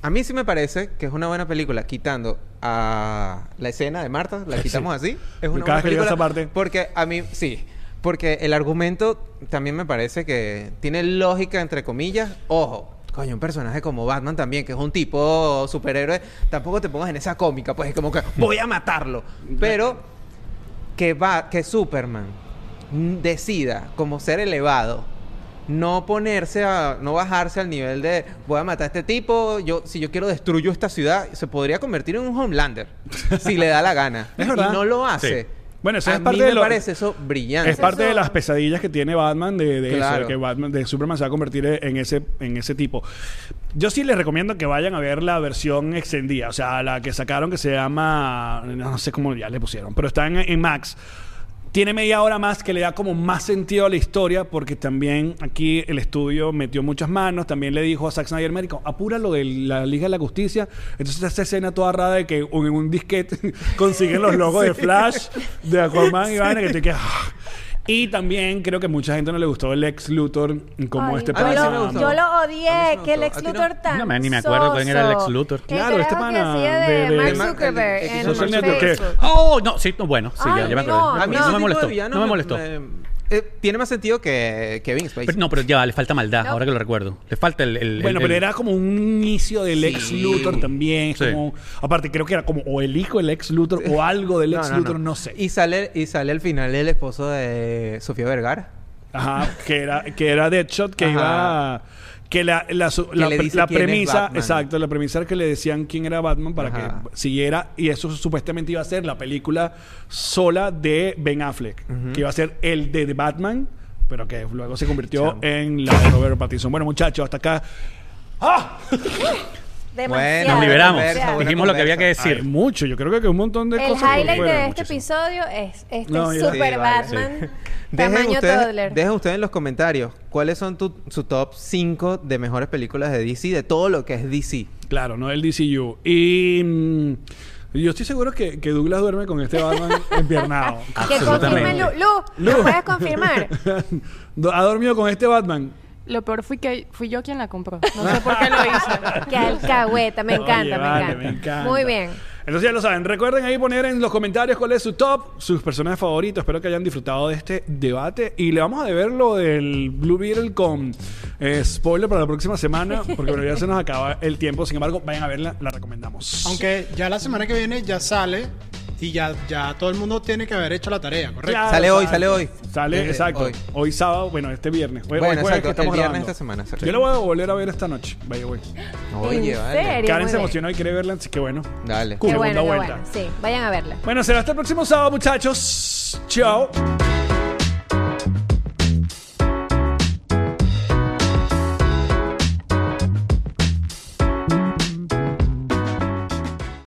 Speaker 2: A mí sí me parece que es una buena película, quitando a la escena de Marta, la quitamos así. Es una
Speaker 1: Cada
Speaker 2: buena película.
Speaker 1: esa parte.
Speaker 2: Porque a mí, sí. Porque el argumento también me parece que tiene lógica, entre comillas. Ojo, coño, un personaje como Batman también, que es un tipo superhéroe. Tampoco te pongas en esa cómica, pues es como que voy a matarlo. [LAUGHS] Pero que, va, que Superman decida como ser elevado no ponerse a no bajarse al nivel de voy a matar a este tipo yo si yo quiero destruyo esta ciudad se podría convertir en un Homelander [LAUGHS] si le da la gana
Speaker 1: Es verdad.
Speaker 2: y no lo hace
Speaker 4: Sí.
Speaker 1: Bueno, eso
Speaker 2: a
Speaker 1: es parte
Speaker 2: mí
Speaker 1: de
Speaker 2: me
Speaker 1: lo-
Speaker 2: parece eso brillante
Speaker 1: Es parte de las pesadillas que tiene Batman de, de eso,
Speaker 2: Claro.
Speaker 1: de que Batman de Superman se va a convertir en ese, en ese tipo. Yo sí les recomiendo que vayan a ver la versión extendida, o sea, la que sacaron que se llama, no sé cómo ya le pusieron, pero está en, en Max. Tiene media hora más que le da como más sentido a la historia porque también aquí el estudio metió muchas manos. También le dijo a Zack Snyder, médico, apura lo de la Liga de la Justicia. Entonces esa escena toda rara de que en un disquete [LAUGHS] consiguen los logos de Flash, de Aquaman y vaina que te quedas... Y también creo que mucha gente no le gustó el ex Luthor como
Speaker 3: Ay,
Speaker 1: este
Speaker 2: A mí sí
Speaker 1: pana.
Speaker 2: gustó.
Speaker 3: Yo lo odié, que el ex. Luthor tan
Speaker 4: No, me- ni me acuerdo quién era el ex
Speaker 3: soso.
Speaker 4: Luthor.
Speaker 1: Claro, este
Speaker 3: carajo que
Speaker 1: pana
Speaker 3: hacía
Speaker 1: de-
Speaker 3: de,
Speaker 1: de-
Speaker 3: Mark
Speaker 2: de
Speaker 3: Zuckerberg
Speaker 2: el- el
Speaker 3: en
Speaker 1: social network, ¿qué?
Speaker 3: Facebook.
Speaker 4: Oh, no, sí, no, bueno, sí, ya,
Speaker 3: Ay,
Speaker 4: ya me acordé.
Speaker 3: no,
Speaker 2: A mí
Speaker 3: no.
Speaker 2: ese
Speaker 4: me
Speaker 2: tipo
Speaker 4: molestó.
Speaker 2: villano
Speaker 4: No me
Speaker 2: me-
Speaker 4: molestó.
Speaker 2: me- eh, tiene más sentido que Kevin Spacey.
Speaker 4: Pero, no, pero ya le falta maldad,
Speaker 3: No.
Speaker 4: ahora que lo recuerdo. Le falta el. el-
Speaker 1: Bueno,
Speaker 4: el-
Speaker 1: pero
Speaker 4: el-
Speaker 1: era como un inicio del
Speaker 2: Sí.
Speaker 1: ex Luthor también.
Speaker 4: Sí.
Speaker 1: Como, aparte, creo que era como o el hijo del ex Luthor o algo del
Speaker 2: No,
Speaker 1: ex
Speaker 2: no,
Speaker 1: Luthor, no,
Speaker 2: no.
Speaker 1: sé.
Speaker 2: Y sale, y sale al final el esposo de Sofía Vergara.
Speaker 1: Ajá, que era, que era Deadshot, que
Speaker 2: Ajá.
Speaker 1: iba. Que la, la, la, premisa,
Speaker 2: Batman.
Speaker 1: exacto, la premisa era que le decían quién era Batman para
Speaker 2: Ajá.
Speaker 1: que siguiera, y eso supuestamente iba a ser la película sola de Ben Affleck, que iba a ser el de Batman, pero que luego se convirtió
Speaker 2: Chamo.
Speaker 1: en la de Robert Pattinson. Bueno, muchachos, hasta acá. ¡Ah! [LAUGHS]
Speaker 3: Demasiado,
Speaker 4: Nos liberamos. Dijimos lo que había que decir.
Speaker 1: mucho, yo creo que un montón de
Speaker 3: El
Speaker 1: cosas. por
Speaker 3: highlight
Speaker 1: fuera,
Speaker 3: de este
Speaker 1: muchísimo.
Speaker 3: episodio es este
Speaker 1: No,
Speaker 3: super
Speaker 2: Sí, vale,
Speaker 3: Batman
Speaker 2: Dejen
Speaker 3: tamaño
Speaker 2: ustedes,
Speaker 3: toddler.
Speaker 2: dejen ustedes en los comentarios cuáles son tu, su top 5 de mejores películas de DC, de todo lo que es DC.
Speaker 1: Claro, no del DCU. Y mm, yo estoy seguro que, que Douglas duerme con este Batman [LAUGHS] empiernado.
Speaker 3: Que confirme Lu. Lu, ¿lo puedes confirmar? [LAUGHS]
Speaker 1: ¿Ha dormido con este Batman?
Speaker 6: Lo peor fui que fui yo quien la compró. No sé por qué lo hice. [LAUGHS]
Speaker 3: Que alcahueta, me encanta,
Speaker 1: Oye,
Speaker 3: me,
Speaker 1: vale,
Speaker 3: encanta.
Speaker 1: me encanta.
Speaker 3: Muy bien.
Speaker 1: Entonces ya lo saben. Recuerden ahí poner en los comentarios cuál es su top, sus personajes favoritos. Espero que hayan disfrutado de este debate. Y le vamos a deber lo del Blue Beetle con eh, spoiler para la próxima semana. [LAUGHS] Porque bueno, ya se nos acaba el tiempo. Sin embargo, vayan a verla, la recomendamos.
Speaker 5: Aunque ya la semana que viene ya sale y ya, ya todo el mundo tiene que haber hecho la tarea, ¿correcto?
Speaker 1: Claro,
Speaker 2: Sale hoy, sale hoy.
Speaker 1: Sale,
Speaker 2: Eh,
Speaker 1: exacto. Hoy.
Speaker 2: hoy.
Speaker 1: sábado, bueno, este viernes. Hoy, hoy
Speaker 2: Bueno,
Speaker 1: jueves
Speaker 2: exacto,
Speaker 1: que estamos
Speaker 2: el viernes
Speaker 1: grabando.
Speaker 2: esta semana, exacto.
Speaker 1: Yo la voy a volver a ver esta noche. Vaya, güey.
Speaker 2: Oye,
Speaker 3: ¿En
Speaker 2: vale.
Speaker 3: serio?
Speaker 1: Karen
Speaker 3: Muy
Speaker 1: se emocionó y quiere verla, así que bueno.
Speaker 2: Dale.
Speaker 1: Cool.
Speaker 3: Qué
Speaker 1: Segunda vuelta.
Speaker 3: bueno. Sí, vayan a verla.
Speaker 1: Bueno, será hasta el próximo sábado, muchachos. Chao.